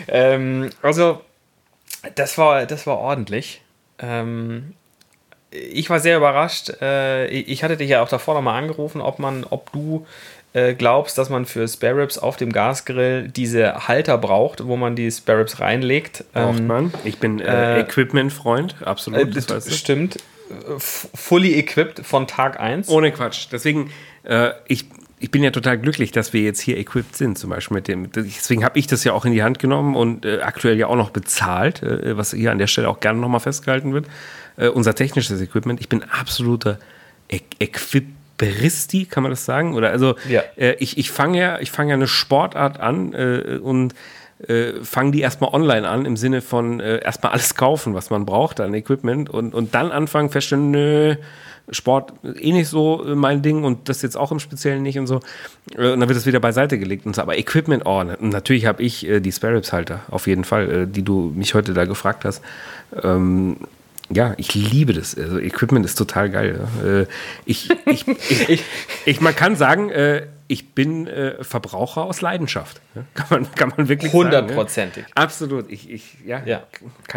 ähm, also, das war, das war ordentlich. Ähm, ich war sehr überrascht. Äh, ich hatte dich ja auch davor nochmal angerufen, ob man, ob du äh, glaubst, dass man für Spare Ribs auf dem Gasgrill diese Halter braucht, wo man die Spare Ribs reinlegt. Braucht ähm, man. Ich bin äh, äh Equipment-Freund, absolut. Äh, das stimmt fully equipped von Tag 1. Ohne Quatsch. Deswegen, äh, ich, ich bin ja total glücklich, dass wir jetzt hier equipped sind, zum Beispiel mit dem. Deswegen habe ich das ja auch in die Hand genommen und äh, aktuell ja auch noch bezahlt, äh, was hier an der Stelle auch gerne nochmal festgehalten wird. Äh, unser technisches Equipment. Ich bin absoluter e Equiperisti, kann man das sagen? Oder also ja. Äh, ich, ich fange ja, ich fange ja eine Sportart an äh, und äh, fangen die erstmal online an, im Sinne von äh, erstmal alles kaufen, was man braucht an Equipment und, und dann anfangen, feststellen, nö, Sport eh nicht so äh, mein Ding und das jetzt auch im Speziellen nicht und so. Äh, und dann wird es wieder beiseite gelegt und so. Aber Equipment, oh, natürlich habe ich äh, die Spare Ribs Halter, auf jeden Fall, äh, die du mich heute da gefragt hast. Ähm, ja, ich liebe das. Also Equipment ist total geil. Ja. Äh, ich, ich, ich, ich, man kann sagen, äh, ich bin äh, Verbraucher aus Leidenschaft. Ja. Kann, man, kann man wirklich Hundertprozentig. sagen. Absolut. Ich, ich, ja, ja.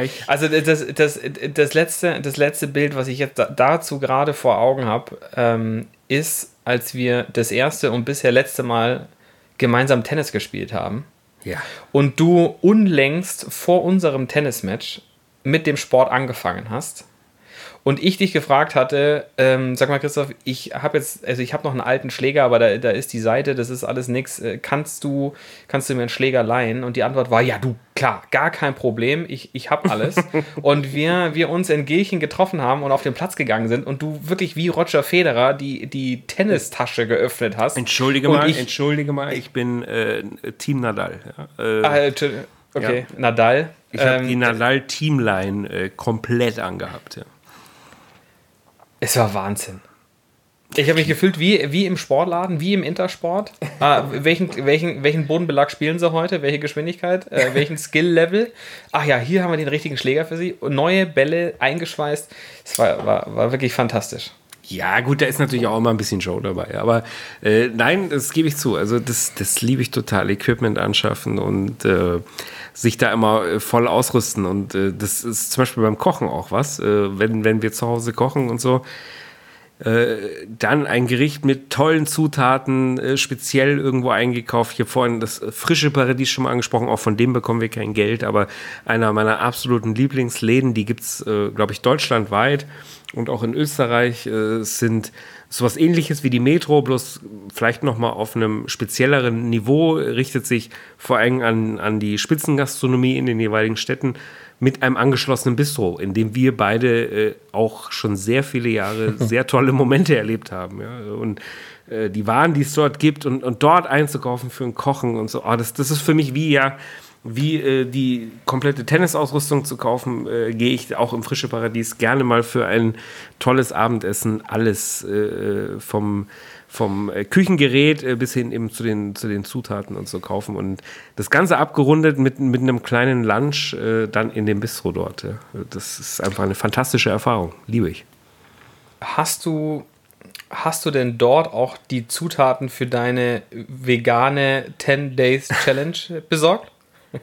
Ich also das, das, das, letzte, das letzte Bild, was ich jetzt dazu gerade vor Augen habe, ähm, ist, als wir das erste und bisher letzte Mal gemeinsam Tennis gespielt haben. Ja. Und du unlängst vor unserem Tennismatch mit dem Sport angefangen hast und ich dich gefragt hatte, ähm, sag mal Christoph, ich habe jetzt, also ich habe noch einen alten Schläger, aber da, da ist die Seite, das ist alles nix. Äh, kannst du, kannst du mir einen Schläger leihen? Und die Antwort war, ja du, klar, gar kein Problem, ich, ich habe alles. und wir, wir uns in Gelchen getroffen haben und auf den Platz gegangen sind und du wirklich wie Roger Federer die, die Tennistasche geöffnet hast. Entschuldige und mal, ich, entschuldige mal, ich bin äh, Team Nadal. Ja. Äh, ah, okay, ja. Nadal. Ich habe ähm, die Nadal-Teamline äh, komplett angehabt. Ja. Es war Wahnsinn. Ich habe mich gefühlt wie, wie im Sportladen, wie im Intersport. Ah, welchen, welchen, welchen Bodenbelag spielen sie heute? Welche Geschwindigkeit? Äh, welchen Skill-Level? Ach ja, hier haben wir den richtigen Schläger für sie. Neue Bälle eingeschweißt. Es war, war, war wirklich fantastisch. Ja, gut, da ist natürlich auch immer ein bisschen Show dabei. Aber äh, nein, das gebe ich zu. Also, das, das liebe ich total. Equipment anschaffen und äh, sich da immer äh, voll ausrüsten. Und äh, das ist zum Beispiel beim Kochen auch was. Äh, wenn, wenn wir zu Hause kochen und so, äh, dann ein Gericht mit tollen Zutaten, äh, speziell irgendwo eingekauft. Habe vorhin das frische Paradies schon mal angesprochen, auch von dem bekommen wir kein Geld, aber einer meiner absoluten Lieblingsläden, die gibt es, äh, glaube ich, deutschlandweit und auch in Österreich äh, sind sowas ähnliches wie die Metro, bloß vielleicht nochmal auf einem spezielleren Niveau, richtet sich vor allem an, an die Spitzengastronomie in den jeweiligen Städten mit einem angeschlossenen Bistro, in dem wir beide äh, auch schon sehr viele Jahre sehr tolle Momente erlebt haben. Ja? Und äh, die Waren, die es dort gibt und, und dort einzukaufen für ein Kochen und so, oh, das, das ist für mich wie ja wie äh, die komplette Tennisausrüstung zu kaufen, äh, gehe ich auch im Frische Paradies gerne mal für ein tolles Abendessen. Alles äh, vom, vom äh, Küchengerät äh, bis hin eben zu den, zu den Zutaten und so kaufen. Und das Ganze abgerundet mit, mit einem kleinen Lunch äh, dann in dem Bistro dort. Ja. Das ist einfach eine fantastische Erfahrung. Liebe ich. Hast du hast du denn dort auch die Zutaten für deine vegane 10 Days Challenge besorgt?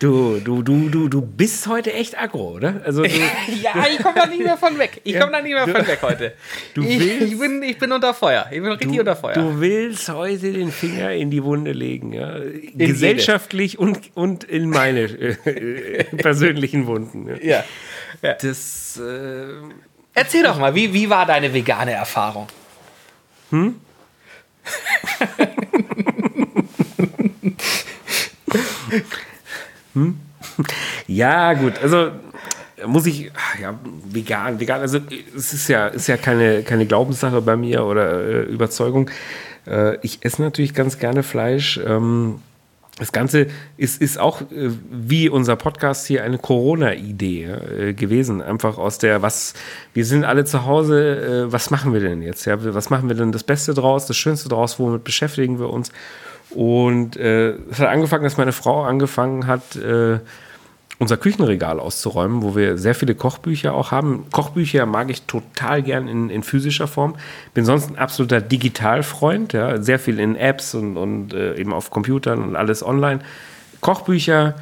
Du, du, du, du, du bist heute echt aggro, oder? Also du, ja, ich komme da nicht mehr von weg. Ich komme da nicht mehr von weg heute. Du ich, willst- ich, bin, ich bin unter Feuer. Ich bin richtig du, unter Feuer. du willst heute den Finger in die Wunde legen, ja? Gesellschaftlich und, und in meine äh, persönlichen Wunden. Ja. ja. Das, äh, Erzähl doch mal, wie, wie war deine vegane Erfahrung? Ja, gut, also muss ich, ja, vegan, vegan, also es ist ja, ist ja keine, keine Glaubenssache bei mir oder äh, Überzeugung. Äh, ich esse natürlich ganz gerne Fleisch. Ähm, das Ganze ist, ist auch äh, wie unser Podcast hier eine Corona-Idee äh, gewesen. Einfach aus der, was, wir sind alle zu Hause, äh, was machen wir denn jetzt? Ja? Was machen wir denn das Beste draus, das Schönste draus, womit beschäftigen wir uns? Und äh, es hat angefangen, dass meine Frau angefangen hat, äh, unser Küchenregal auszuräumen, wo wir sehr viele Kochbücher auch haben. Kochbücher mag ich total gern in, in physischer Form. Bin sonst ein absoluter Digitalfreund, ja, sehr viel in Apps und, und äh, eben auf Computern und alles online. Kochbücher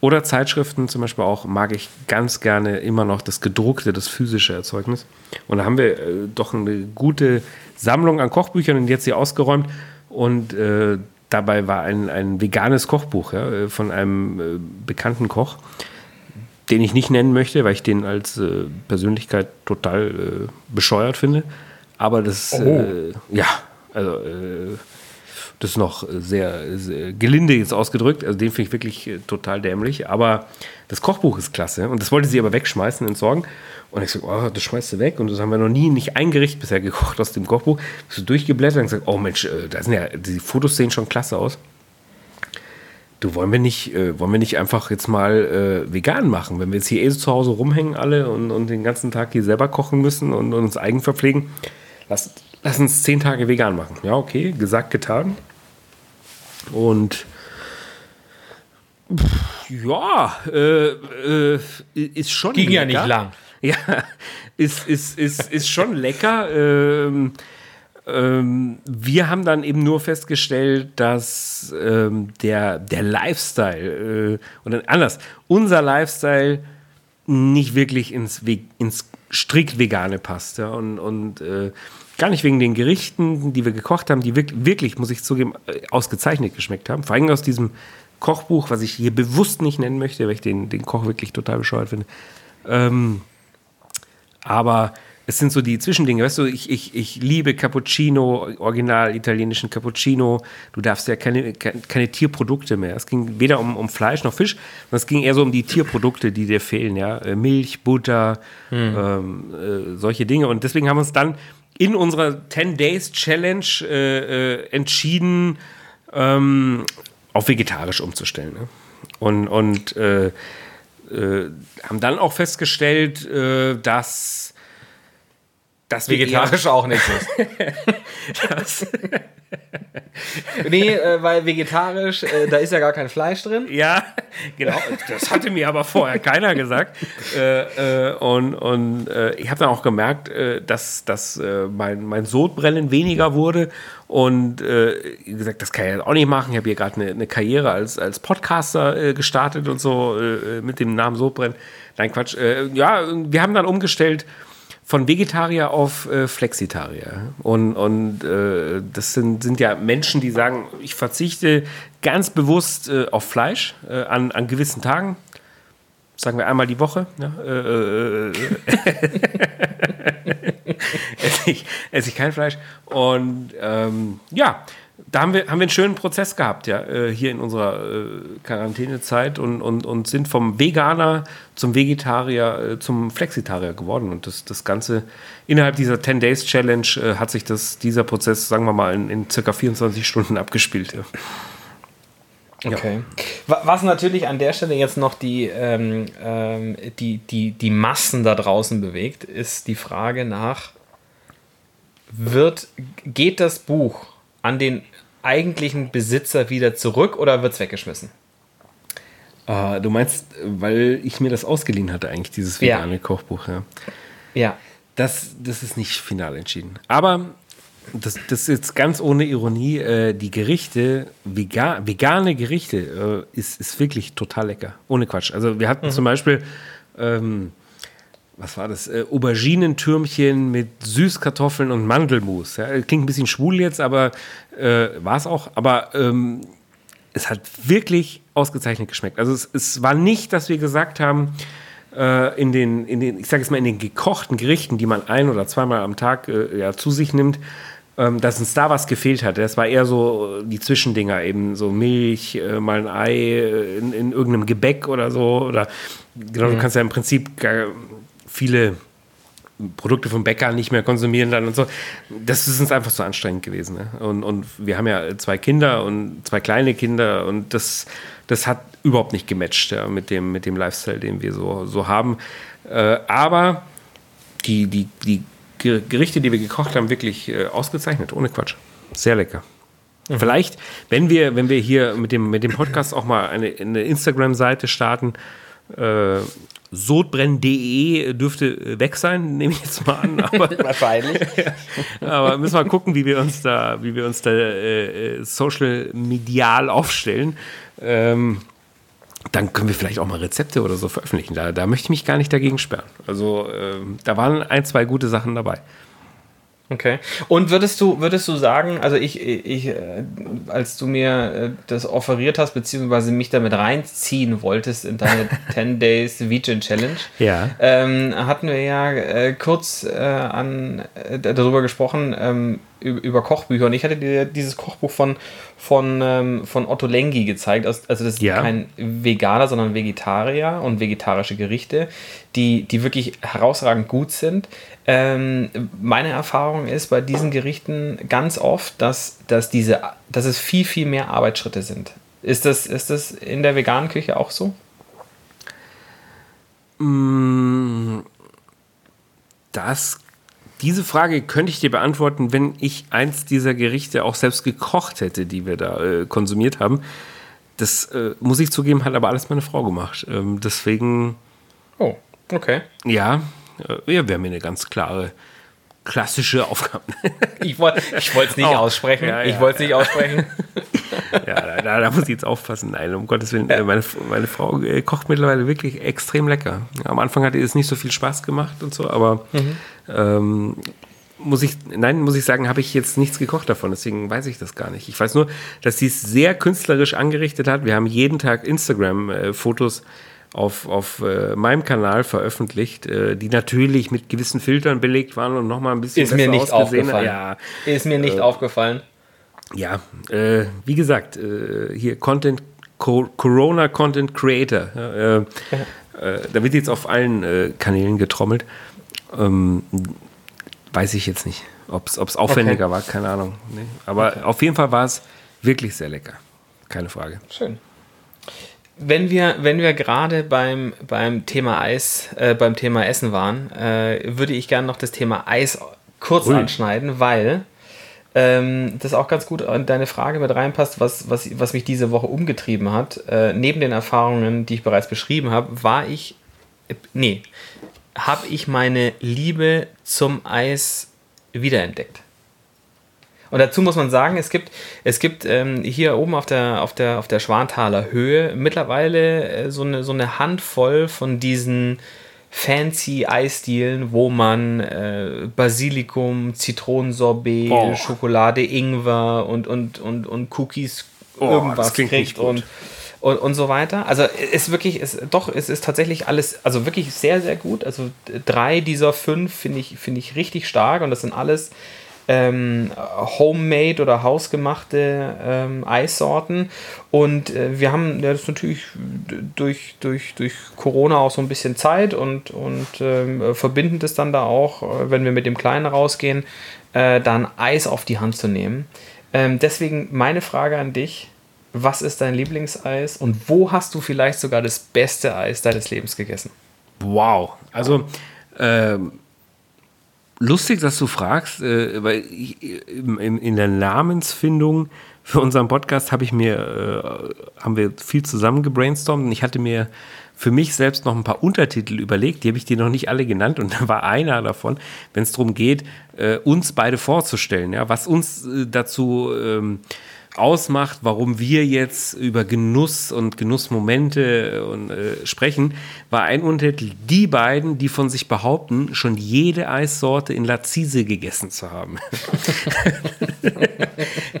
oder Zeitschriften zum Beispiel auch mag ich ganz gerne immer noch das gedruckte, das physische Erzeugnis. Und da haben wir äh, doch eine gute Sammlung an Kochbüchern und jetzt sie ausgeräumt und äh, dabei war ein, ein veganes Kochbuch ja, äh, von einem äh, bekannten Koch, den ich nicht nennen möchte, weil ich den als äh, Persönlichkeit total äh, bescheuert finde. Aber das, äh, ja, also äh, das ist noch sehr, sehr gelinde jetzt ausgedrückt. Also den finde ich wirklich äh, total dämlich. Aber das Kochbuch ist klasse. Und das wollte sie aber wegschmeißen, entsorgen. Und ich so, oh, das schmeißt du weg. Und das haben wir noch nie, nicht ein Gericht bisher gekocht aus dem Kochbuch. So durchgeblättert und gesagt, oh Mensch, äh, da sind ja, die Fotos sehen schon klasse aus. Du, wollen wir nicht, äh, wollen wir nicht einfach jetzt mal äh, vegan machen? Wenn wir jetzt hier eh zu Hause rumhängen alle und, und den ganzen Tag hier selber kochen müssen und, und uns eigen verpflegen, lass, lass uns zehn Tage vegan machen. Ja, okay, gesagt, getan. Und pff, ja, äh, äh, ist schon Ging ja lecker. nicht lang. Ja, ist, ist, ist, ist schon lecker. Ähm, ähm, wir haben dann eben nur festgestellt, dass ähm, der, der Lifestyle, äh, oder anders, unser Lifestyle nicht wirklich ins, ins strikt Vegane passt. Ja? Und, und äh, gar nicht wegen den Gerichten, die wir gekocht haben, die wirklich, wirklich muss ich zugeben, äh, ausgezeichnet geschmeckt haben. Vor allem aus diesem Kochbuch, was ich hier bewusst nicht nennen möchte, weil ich den, den Koch wirklich total bescheuert finde. Ähm, aber es sind so die Zwischendinge, weißt du, ich, ich, ich liebe Cappuccino, original italienischen Cappuccino. Du darfst ja keine, keine, Tierprodukte mehr. Es ging weder um, um Fleisch noch Fisch, sondern es ging eher so um die Tierprodukte, die dir fehlen, ja. Äh, Milch, Butter, ähm, äh, solche Dinge. Und deswegen haben wir uns dann in unserer 10 Days Challenge äh, äh, entschieden, ähm, auf vegetarisch umzustellen. Ne? Und, und äh, äh, haben dann auch festgestellt, äh, dass, wir Vegetarisch auch nicht ist. nee, äh, weil vegetarisch, äh, da ist ja gar kein Fleisch drin. ja, genau. Das hatte mir aber vorher keiner gesagt. Äh, äh, und und äh, ich habe dann auch gemerkt, äh, dass, dass mein, mein Sodbrennen weniger wurde. Und gesagt, das kann ich auch nicht machen. Ich habe hier gerade eine, eine Karriere als, als Podcaster gestartet und so mit dem Namen Sodbrennen. Nein, Quatsch. Ja, wir haben dann umgestellt von Vegetarier auf äh, Flexitarier. Und, und äh, das sind, sind ja Menschen, die sagen, ich verzichte ganz bewusst äh, auf Fleisch äh, an, an gewissen Tagen. Sagen wir einmal die Woche. Äh, äh, äh, esse, ich, esse ich kein Fleisch. Und ähm, ja, da haben wir, haben wir einen schönen Prozess gehabt, ja, äh, hier in unserer äh, Quarantänezeit und, und, und sind vom Veganer zum Vegetarier, äh, zum Flexitarier geworden. Und das, das Ganze innerhalb dieser 10 Days Challenge äh, hat sich das, dieser Prozess, sagen wir mal, in, in circa 24 Stunden abgespielt. Ja. Okay. Wa- Was natürlich an der Stelle jetzt noch die, ähm, ähm, die, die, die Massen da draußen bewegt, ist die Frage nach, wird, geht das Buch an den eigentlichen Besitzer wieder zurück oder wird es weggeschmissen? Ah, du meinst, weil ich mir das ausgeliehen hatte, eigentlich, dieses Ja. vegane Kochbuch, ja. Ja. Das, das ist nicht final entschieden. Aber das, das ist jetzt ganz ohne Ironie, äh, die Gerichte, vegan, vegane Gerichte, äh, ist, ist wirklich total lecker. Ohne Quatsch. Also wir hatten mhm. zum Beispiel, ähm, was war das? Äh, Auberginentürmchen mit Süßkartoffeln und Mandelmus. Ja, klingt ein bisschen schwul jetzt, aber äh, war es auch. Aber ähm, es hat wirklich ausgezeichnet geschmeckt. Also es, es war nicht, dass wir gesagt haben, äh, in den, in den, ich sage jetzt mal, in den gekochten Gerichten, die man ein- oder zweimal am Tag äh, ja, zu sich nimmt, ähm, dass uns da was gefehlt hat. Das war eher so die Zwischendinger, eben so Milch, äh, mal ein Ei äh, in, in, irgendeinem Gebäck oder so. Oder genau, mhm. du kannst ja im Prinzip viele Produkte vom Bäcker nicht mehr konsumieren dann und so. Das ist uns einfach so anstrengend gewesen. Ne? Und, und wir haben ja zwei Kinder und zwei kleine Kinder und das, das hat überhaupt nicht gematcht ja, mit, dem, mit dem Lifestyle, den wir so, so haben. Äh, aber die, die, die Gerichte, die wir gekocht haben, wirklich äh, ausgezeichnet, ohne Quatsch. Sehr lecker. Mhm. Vielleicht, wenn wir, wenn wir hier mit dem, mit dem Podcast auch mal eine, eine Instagram-Seite starten, äh, sodbrennen.de dürfte weg sein, nehme ich jetzt mal an. Aber, Wahrscheinlich. aber müssen wir gucken, wie wir uns da, wie wir uns da äh, äh, social medial aufstellen. Ähm, dann können wir vielleicht auch mal Rezepte oder so veröffentlichen. Da, da möchte ich mich gar nicht dagegen sperren. Also ähm, da waren ein, zwei gute Sachen dabei. Okay. Und würdest du, würdest du sagen, also ich, ich äh, als du mir äh, das offeriert hast, beziehungsweise mich damit reinziehen wolltest in deine 10 Days Vegan Challenge, ja. ähm, hatten wir ja äh, kurz äh, an, äh, darüber gesprochen, ähm, über Kochbücher. Und ich hatte dir dieses Kochbuch von, von, ähm, von Otto Lengi gezeigt. Also das ist ja. kein Veganer, sondern Vegetarier und vegetarische Gerichte, die, die wirklich herausragend gut sind. Ähm, meine Erfahrung ist bei diesen Gerichten ganz oft, dass, dass, diese, dass es viel, viel mehr Arbeitsschritte sind. Ist das, ist das in der veganen Küche auch so? Mm, das diese Frage könnte ich dir beantworten, wenn ich eins dieser Gerichte auch selbst gekocht hätte, die wir da äh, konsumiert haben. Das äh, muss ich zugeben, hat aber alles meine Frau gemacht. Ähm, deswegen. Oh, okay. Ja, äh, ja, wir haben hier eine ganz klare klassische Aufgabe. ich wollte es nicht oh, aussprechen. Ja, ja, ich wollte es nicht aussprechen. ja, da, da, muss ich jetzt aufpassen. Nein, um Gottes Willen. Ja. Meine, meine Frau äh, kocht mittlerweile wirklich extrem lecker. Am Anfang hat ihr es nicht so viel Spaß gemacht und so, aber mhm. Ähm, muss ich, nein, muss ich sagen, habe ich jetzt nichts gekocht davon, deswegen weiß ich das gar nicht. Ich weiß nur, dass sie es sehr künstlerisch angerichtet hat. Wir haben jeden Tag Instagram-Fotos auf, auf äh, meinem Kanal veröffentlicht, äh, die natürlich mit gewissen Filtern belegt waren und nochmal ein bisschen ist mir nicht aufgefallen. Ja, ist mir nicht äh, aufgefallen ja, äh, wie gesagt, äh, hier Content, Co Corona Content Creator. Äh, da wird jetzt auf allen äh, Kanälen getrommelt. Ähm, weiß ich jetzt nicht, ob es aufwendiger okay. war, keine Ahnung. Nee. Aber okay. auf jeden Fall war es wirklich sehr lecker. Keine Frage. Schön. Wenn wir, wenn wir gerade beim, beim Thema Eis, äh, beim Thema Essen waren, äh, würde ich gerne noch das Thema Eis kurz Ui. anschneiden, weil ähm, das auch ganz gut an deine Frage mit reinpasst, was, was, was mich diese Woche umgetrieben hat. Äh, neben den Erfahrungen, die ich bereits beschrieben habe, war ich, äh, nee, habe ich meine Liebe zum Eis wiederentdeckt. Und dazu muss man sagen, es gibt, es gibt ähm, hier oben auf der, auf, der, auf der Schwanthaler Höhe mittlerweile äh, so, eine, so eine Handvoll von diesen fancy Eisdielen, wo man äh, Basilikum, Zitronensorbet, oh. Schokolade, Ingwer und, und, und, und Cookies oh, irgendwas kriegt und, und, und so weiter. Also ist wirklich, ist, doch, es ist tatsächlich alles, also wirklich sehr, sehr gut. Also drei dieser fünf finde ich, finde ich richtig stark und das sind alles ähm, homemade oder hausgemachte ähm, Eissorten. Und äh, wir haben ja, das natürlich durch, durch, durch Corona auch so ein bisschen Zeit und, und ähm, verbinden das dann da auch, äh, wenn wir mit dem Kleinen rausgehen, äh, dann Eis auf die Hand zu nehmen. Ähm, deswegen meine Frage an dich. Was ist dein Lieblingseis und wo hast du vielleicht sogar das beste Eis deines Lebens gegessen? Wow. Also, ähm, lustig, dass du fragst, äh, weil ich, in, in, der Namensfindung für unseren Podcast habe ich mir, äh, haben wir viel zusammen gebrainstormt und ich hatte mir für mich selbst noch ein paar Untertitel überlegt, die habe ich dir noch nicht alle genannt und da war einer davon, wenn es darum geht, äh, uns beide vorzustellen, ja, was uns äh, dazu ähm, ausmacht, warum wir jetzt über Genuss und Genussmomente und, äh, sprechen, war ein Untertitel, die beiden, die von sich behaupten, schon jede Eissorte in Lazise gegessen zu haben.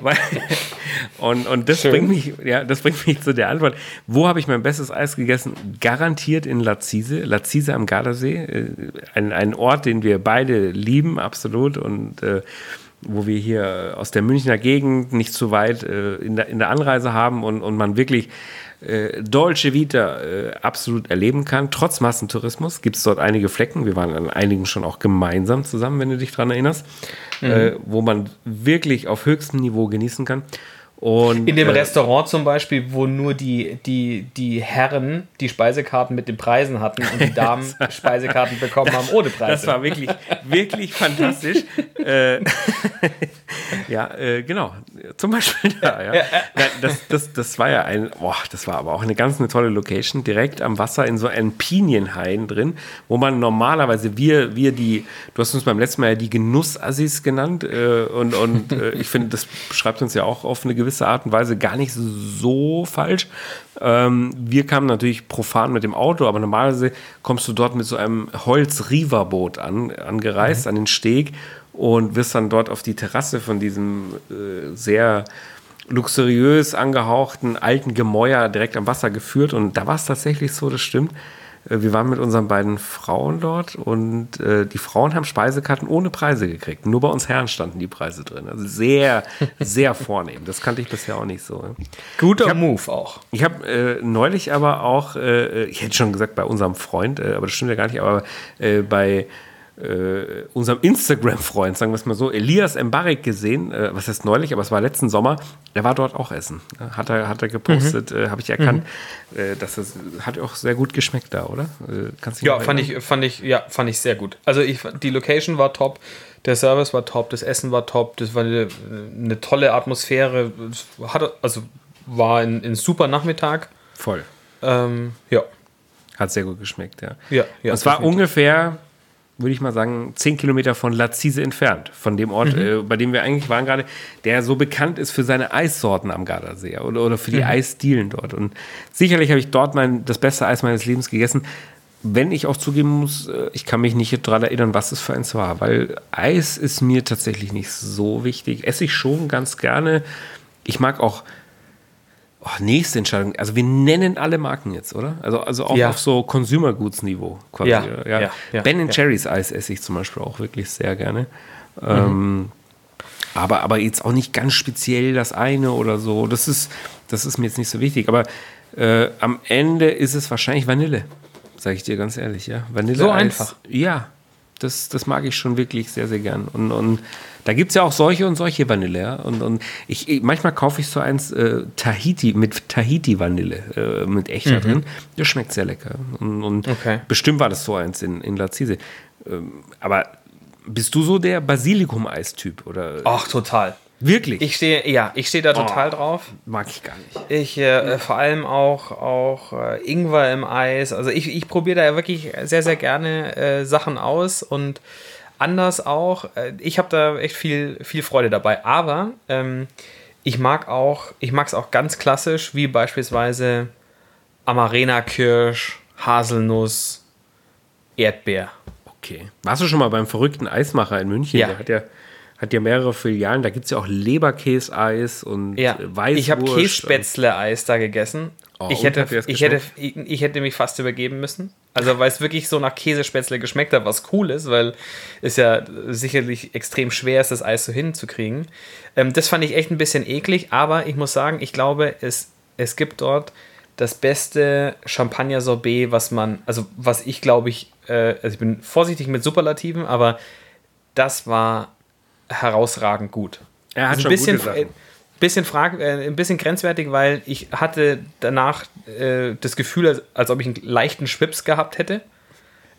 und, und das bringt mich, ja, das bringt mich zu der Antwort. Wo habe ich mein bestes Eis gegessen? Garantiert in Lazise, Lazise am Gardasee, äh, ein, ein Ort, den wir beide lieben, absolut und äh, wo wir hier aus der Münchner Gegend nicht zu weit äh, in, der, in der Anreise haben und, und man wirklich äh, Dolce Vita äh, absolut erleben kann. Trotz Massentourismus gibt es dort einige Flecken. Wir waren an einigen schon auch gemeinsam zusammen, wenn du dich daran erinnerst, mhm. äh, wo man wirklich auf höchstem Niveau genießen kann. Und, in dem äh, Restaurant zum Beispiel, wo nur die, die, die Herren die Speisekarten mit den Preisen hatten und die Damen Speisekarten bekommen haben ohne Preise. Das war wirklich, wirklich fantastisch. äh, ja, äh, genau. Zum Beispiel da, ja. Das, das, das war ja ein, boah, das war aber auch eine ganz eine tolle Location, direkt am Wasser in so einem Pinienhain drin, wo man normalerweise, wir, wir die, du hast uns beim letzten Mal ja die Genussassis genannt äh, und, und äh, ich finde, das beschreibt uns ja auch auf eine gewisse gewisse Art und Weise gar nicht so falsch. Ähm, wir kamen natürlich profan mit dem Auto, aber normalerweise kommst du dort mit so einem Holz-Riva-Boot an, angereist mhm. an den Steg und wirst dann dort auf die Terrasse von diesem äh, sehr luxuriös angehauchten alten Gemäuer direkt am Wasser geführt. Und da war es tatsächlich so, das stimmt. Äh, wir waren mit unseren beiden Frauen dort und äh, die Frauen haben Speisekarten ohne Preise gekriegt. Nur bei uns Herren standen die Preise drin. Also sehr, sehr vornehm. Das kannte ich bisher auch nicht so. Guter hab, Move auch. Ich habe äh, neulich aber auch, äh, ich hätte schon gesagt bei unserem Freund, äh, aber das stimmt ja gar nicht, aber äh, bei äh, unserem Instagram-Freund, sagen wir es mal so, Elias Mbarek gesehen, äh, was heißt neulich, aber es war letzten Sommer, er war dort auch essen. Hat er, hat er gepostet, mhm. äh, habe ich erkannt, mhm. äh, dass es hat auch sehr gut geschmeckt da, oder? Äh, kannst du ja, fand ich, fand ich, ja, fand ich sehr gut. Also ich, die Location war top, der Service war top, das Essen war top, das war eine, eine tolle Atmosphäre, hat, also war ein, ein super Nachmittag. Voll. Ähm, ja. Hat sehr gut geschmeckt, ja. Ja, ja. Es war ungefähr würde ich mal sagen, zehn Kilometer von Lazise entfernt, von dem Ort, mhm. äh, bei dem wir eigentlich waren gerade, der so bekannt ist für seine Eissorten am Gardasee oder, oder für die mhm. Eisdielen dort. Und sicherlich habe ich dort mein, das beste Eis meines Lebens gegessen. Wenn ich auch zugeben muss, äh, ich kann mich nicht daran erinnern, was es für eins war, weil Eis ist mir tatsächlich nicht so wichtig. Esse ich schon ganz gerne. Ich mag auch Oh, nächste Entscheidung. Also wir nennen alle Marken jetzt, oder? Also, also auch ja. auf so Consumer Goods Niveau quasi. Ja, ja. ja ben Jerry's Eis esse ich zum Beispiel auch wirklich sehr gerne. Mhm. Ähm, aber, aber jetzt auch nicht ganz speziell das eine oder so. Das ist, das ist mir jetzt nicht so wichtig. Aber äh, am Ende ist es wahrscheinlich Vanille. Sage ich dir ganz ehrlich, ja. Vanille. So einfach. Ja, das, das mag ich schon wirklich sehr, sehr gern. Und, und da gibt es ja auch solche und solche Vanille. Ja? Und, und ich, manchmal kaufe ich so eins äh, Tahiti mit Tahiti-Vanille äh, mit echter mhm. drin. Das schmeckt sehr lecker. Und, und okay. bestimmt war das so eins in, in Lazise. Ähm, aber bist du so der Basilikum-Eis-Typ? Ach, total. Wirklich? Ich stehe, ja, ich stehe da total oh, drauf. Mag ich gar nicht. Ich äh, vor allem auch, auch äh, Ingwer im Eis. Also ich, ich probiere da ja wirklich sehr, sehr gerne äh, Sachen aus und anders auch. Äh, ich habe da echt viel, viel Freude dabei. Aber ähm, ich mag auch, ich mag es auch ganz klassisch, wie beispielsweise Amarena-Kirsch, Haselnuss, Erdbeer. Okay. Warst du schon mal beim verrückten Eismacher in München? Ja. Der hat ja, hat ja mehrere Filialen. Da gibt es ja auch Leberkäseis und ja. Weißwurst. Ich habe Kässpätzle-Eis da gegessen. Oh, ich, hätte, ich, hätte, ich, ich, hätte mich fast übergeben müssen. Also, weil es wirklich so nach Käsespätzle geschmeckt hat, was cool ist, weil es ja sicherlich extrem schwer ist, das Eis so hinzukriegen. Ähm, das fand ich echt ein bisschen eklig, aber ich muss sagen, ich glaube, es, es gibt dort das beste Champagner-Sorbet, was man, also was ich glaube ich, äh, also ich bin vorsichtig mit Superlativen, aber das war herausragend gut. Er hat also ein bisschen, gute bisschen, frag, äh, ein bisschen grenzwertig, weil ich hatte danach äh, das Gefühl, als, als ob ich einen leichten Schwips gehabt hätte.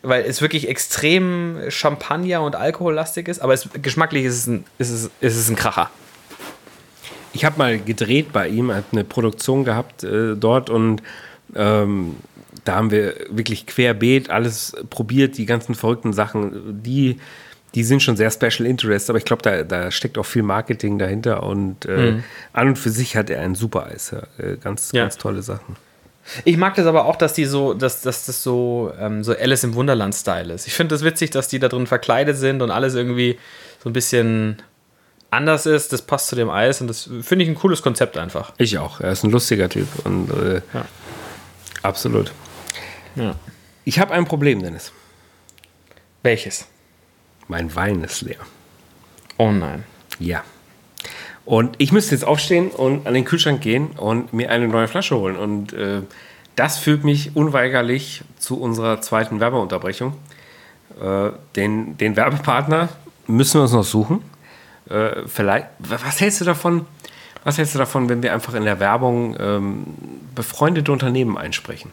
Weil es wirklich extrem Champagner- und Alkohollastig ist, aber es, geschmacklich ist es, ein, ist, es, ist es ein Kracher. ich habe mal gedreht bei ihm, hat eine Produktion gehabt äh, dort und ähm, da haben wir wirklich querbeet alles probiert, die ganzen verrückten Sachen, die, die sind schon sehr Special Interest, aber ich glaube, da, da steckt auch viel Marketing dahinter und äh, mhm. an und für sich hat er ein super Eis. Ja. Äh, ganz, ja. ganz tolle Sachen. Ich mag das aber auch, dass die so, dass, dass das so, ähm, so Alice im Wunderland-Style ist. Ich finde das witzig, dass die da drin verkleidet sind und alles irgendwie so ein bisschen anders ist. Das passt zu dem Eis und das finde ich ein cooles Konzept einfach. Ich auch. Er ist ein lustiger Typ und äh, ja. absolut. Ja. Ich habe ein Problem, Dennis. Welches? Mein Wein ist leer. Oh nein. Ja. Und ich müsste jetzt aufstehen und an den Kühlschrank gehen und mir eine neue Flasche holen. Und äh, das führt mich unweigerlich zu unserer zweiten Werbeunterbrechung. Äh, den, den Werbepartner müssen wir uns noch suchen. Äh, vielleicht, was hältst du davon? Was hältst du davon, wenn wir einfach in der Werbung ähm, befreundete Unternehmen einsprechen?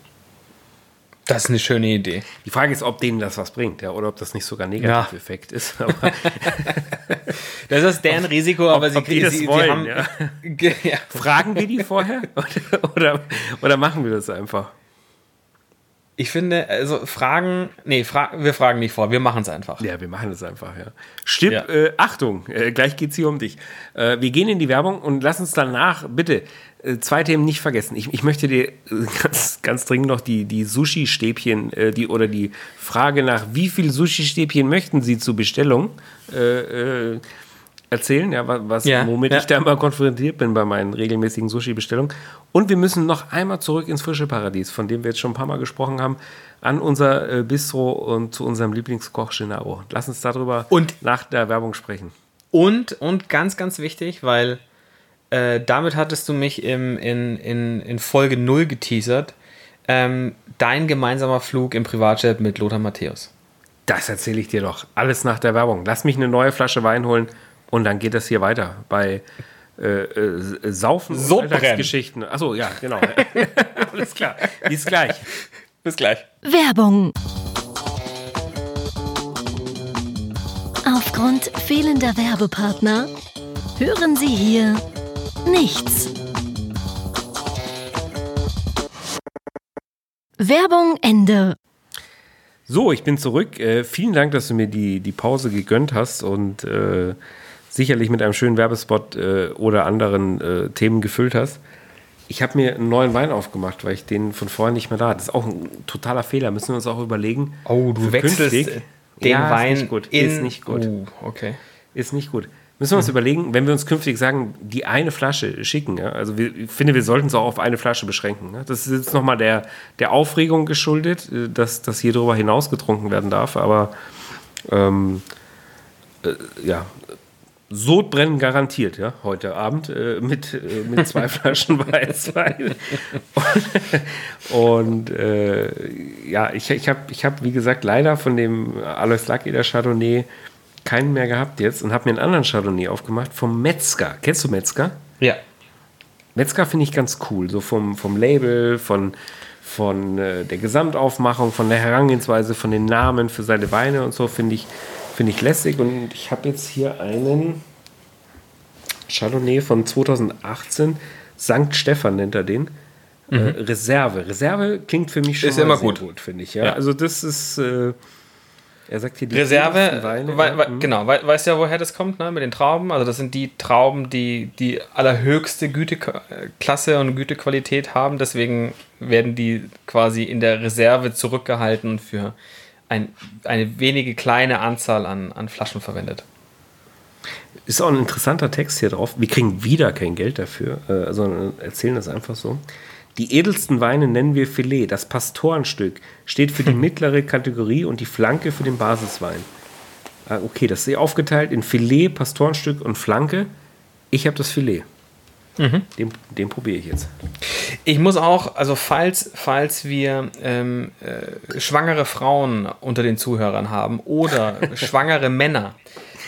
Das ist eine schöne Idee. Die Frage ist, ob denen das was bringt, ja, oder ob das nicht sogar ein Negativeffekt ja. ist. das ist deren Risiko, aber ob, sie, ob die das sie, wollen. Sie haben, ja. Fragen wir die vorher oder, oder, oder machen wir das einfach? Ich finde, also Fragen, nee, fra wir fragen nicht vor, wir machen es einfach. Ja, wir machen es einfach, ja. Stipp, ja. Äh, Achtung, äh, gleich geht es hier um dich. Äh, wir gehen in die Werbung und lass uns danach, bitte, äh, zwei Themen nicht vergessen. Ich, ich möchte dir äh, ganz, ganz dringend noch die, die Sushi-Stäbchen äh, die, oder die Frage nach, wie viel Sushi-Stäbchen möchten Sie zur Bestellung äh, erzählen, ja, was, ja, womit ja. ich da immer konfrontiert bin bei meinen regelmäßigen Sushi-Bestellungen. Und wir müssen noch einmal zurück ins frische Paradies, von dem wir jetzt schon ein paar Mal gesprochen haben, an unser äh, Bistro und zu unserem Lieblingskoch Gennaro. Lass uns darüber und, nach der Werbung sprechen. Und, und ganz, ganz wichtig, weil äh, damit hattest du mich im, in, in, in Folge 0 geteasert. Ähm, dein gemeinsamer Flug im Privatjet mit Lothar Matthäus. Das erzähle ich dir doch. Alles nach der Werbung. Lass mich eine neue Flasche Wein holen und dann geht das hier weiter bei äh, äh, Saufen und Alltagsgeschichten. Achso, ja, genau. Alles klar. Bis gleich. Bis gleich. Werbung. Aufgrund fehlender Werbepartner hören Sie hier nichts. Werbung Ende. So, ich bin zurück. Äh, vielen Dank, dass du mir die, die Pause gegönnt hast und äh, sicherlich mit einem schönen Werbespot äh, oder anderen äh, Themen gefüllt hast. Ich habe mir einen neuen Wein aufgemacht, weil ich den von vorher nicht mehr da hatte. Das ist auch ein totaler Fehler. Müssen wir uns auch überlegen. Oh, du wechselst künftig. den ja, Wein ist nicht gut. In ist nicht gut. Uh, okay. Ist nicht gut. Müssen wir uns mhm. überlegen, wenn wir uns künftig sagen, die eine Flasche schicken, ja? also wir, ich finde, wir sollten es auch auf eine Flasche beschränken. Ne? Das ist jetzt nochmal der, der Aufregung geschuldet, äh, dass, dass hier drüber hinaus getrunken werden darf, aber ähm, äh, ja, Sodbrennen garantiert, ja, heute Abend äh, mit, äh, mit zwei Flaschen Weißwein. und, und äh, ja, ich, ich habe, ich hab, wie gesagt, leider von dem Alois Lucky, der Chardonnay, keinen mehr gehabt jetzt und habe mir einen anderen Chardonnay aufgemacht vom Metzger. Kennst du Metzger? Ja. Metzger finde ich ganz cool, so vom, vom Label, von, von äh, der Gesamtaufmachung, von der Herangehensweise, von den Namen für seine Weine und so finde ich Finde ich lässig und ich habe jetzt hier einen Chardonnay von 2018. St. Stefan nennt er den. Äh, mhm. Äh, Reserve. Reserve klingt für mich schon ist immer gut, gut finde ich. Ja? ja? Also das ist, äh, er sagt hier die Reserve, Weine, wei ja. Mhm. genau, we weißt du ja, woher das kommt, ne, mit den Trauben. Also das sind die Trauben, die die allerhöchste Güteklasse und Gütequalität haben. Deswegen werden die quasi in der Reserve zurückgehalten für ein, eine wenige kleine Anzahl an, an Flaschen verwendet. Ist auch ein interessanter Text hier drauf. Wir kriegen wieder kein Geld dafür, äh, also erzählen das einfach so. Die edelsten Weine nennen wir Filet. Das Pastorenstück steht für die mittlere Kategorie und die Flanke für den Basiswein. Ah, okay, das ist aufgeteilt in Filet, Pastorenstück und Flanke. Ich habe das Filet. Mhm. Den, den probiere ich jetzt. Ich muss auch, also falls, falls wir ähm, äh, schwangere Frauen unter den Zuhörern haben oder schwangere Männer,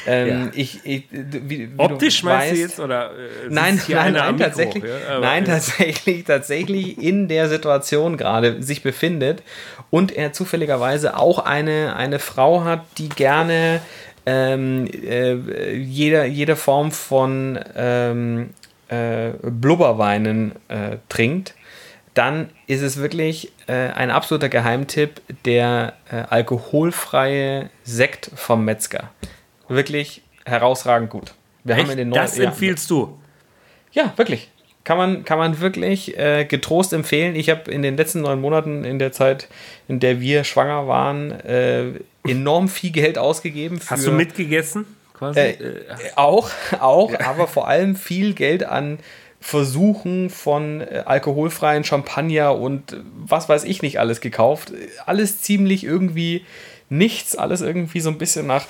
ähm, ja. ich, ich, wie, wie Optisch meinst du jetzt oder? Äh, nein, nein, nein, tatsächlich, ja, nein, tatsächlich, tatsächlich in der Situation gerade sich befindet und er zufälligerweise auch eine, eine Frau hat, die gerne ähm, äh, jede, jede Form von ähm, äh, Blubberweinen äh, trinkt, dann ist es wirklich äh, ein absoluter Geheimtipp der äh, alkoholfreie Sekt vom Metzger. Wirklich herausragend gut. Wir Echt? haben in den das empfiehlst ja, du? Ja, wirklich. Kann man, kann man wirklich äh, getrost empfehlen. Ich habe in den letzten neun Monaten, in der Zeit, in der wir schwanger waren, äh, enorm viel Geld ausgegeben. Hast du mitgegessen? Quasi? Äh, auch, auch, ja. aber vor allem viel Geld an Versuchen von äh, alkoholfreien Champagner und was weiß ich nicht alles gekauft. Alles ziemlich irgendwie nichts, alles irgendwie so ein bisschen nach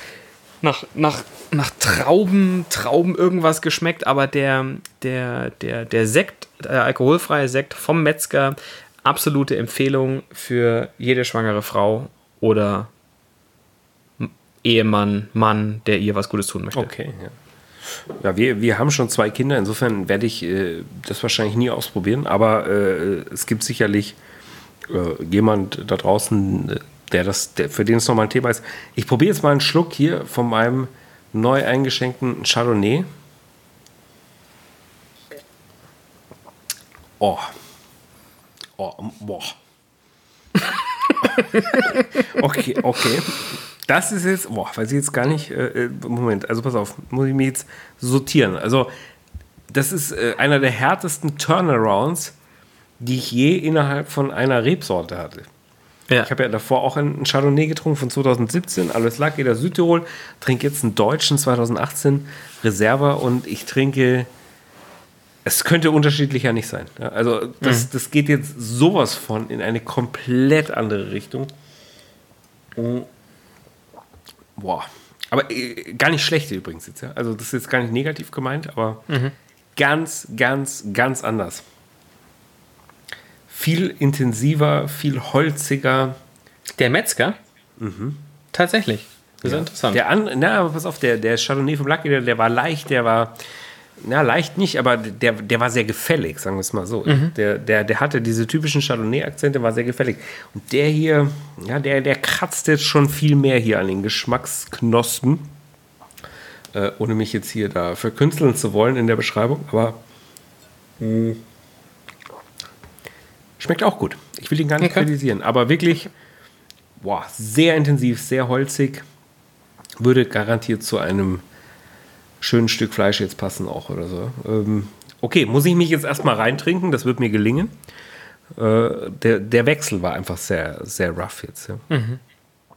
nach, nach, nach Trauben, Trauben irgendwas geschmeckt, aber der, der, der, der Sekt, der alkoholfreie Sekt vom Metzger, absolute Empfehlung für jede schwangere Frau oder Ehemann, Mann, der ihr was Gutes tun möchte. Okay, ja. Ja, wir, wir haben schon zwei Kinder, insofern werde ich äh, das wahrscheinlich nie ausprobieren, aber äh, es gibt sicherlich äh, jemand da draußen, der das, der, für den es nochmal ein Thema ist. Ich probiere jetzt mal einen Schluck hier von meinem neu eingeschenkten Chardonnay. Oh. Oh, boah. okay, okay. Das ist jetzt, boah, weiß ich jetzt gar nicht. Äh, äh, Moment, also pass auf, muss ich mich jetzt sortieren. Also, das ist äh, einer der härtesten Turnarounds, die ich je innerhalb von einer Rebsorte hatte. Ja. Ich habe ja davor auch einen Chardonnay getrunken von 2017, alles lag jeder Südtirol, trinke jetzt einen deutschen 2018 Reserva und ich trinke, es könnte unterschiedlicher nicht sein. Also das, mhm. das geht jetzt sowas von in eine komplett andere Richtung. Boah. Aber äh, gar nicht schlecht übrigens jetzt. Ja? Also das ist jetzt gar nicht negativ gemeint, aber mhm. ganz, ganz, ganz anders viel intensiver, viel holziger. Der Metzger? Mhm. Tatsächlich. Das ist ja. interessant. Der an, na, aber pass auf, der, der Chardonnay vom Lucky, der, der war leicht, der war, na, leicht nicht, aber der, der war sehr gefällig, sagen wir es mal so. Mhm. Der, der, der hatte diese typischen Chardonnay-Akzente, war sehr gefällig. Und der hier, ja, der, der kratzt jetzt schon viel mehr hier an den Geschmacksknospen. Äh, ohne mich jetzt hier da verkünsteln zu wollen in der Beschreibung, aber mh, hm, Schmeckt auch gut. Ich will ihn gar nicht okay. kritisieren, aber wirklich boah, sehr intensiv, sehr holzig. Würde garantiert zu einem schönen Stück Fleisch jetzt passen auch oder so. Ähm, okay, muss ich mich jetzt erstmal reintrinken, das wird mir gelingen. Äh, der, der Wechsel war einfach sehr, sehr rough jetzt. Ja. Mhm.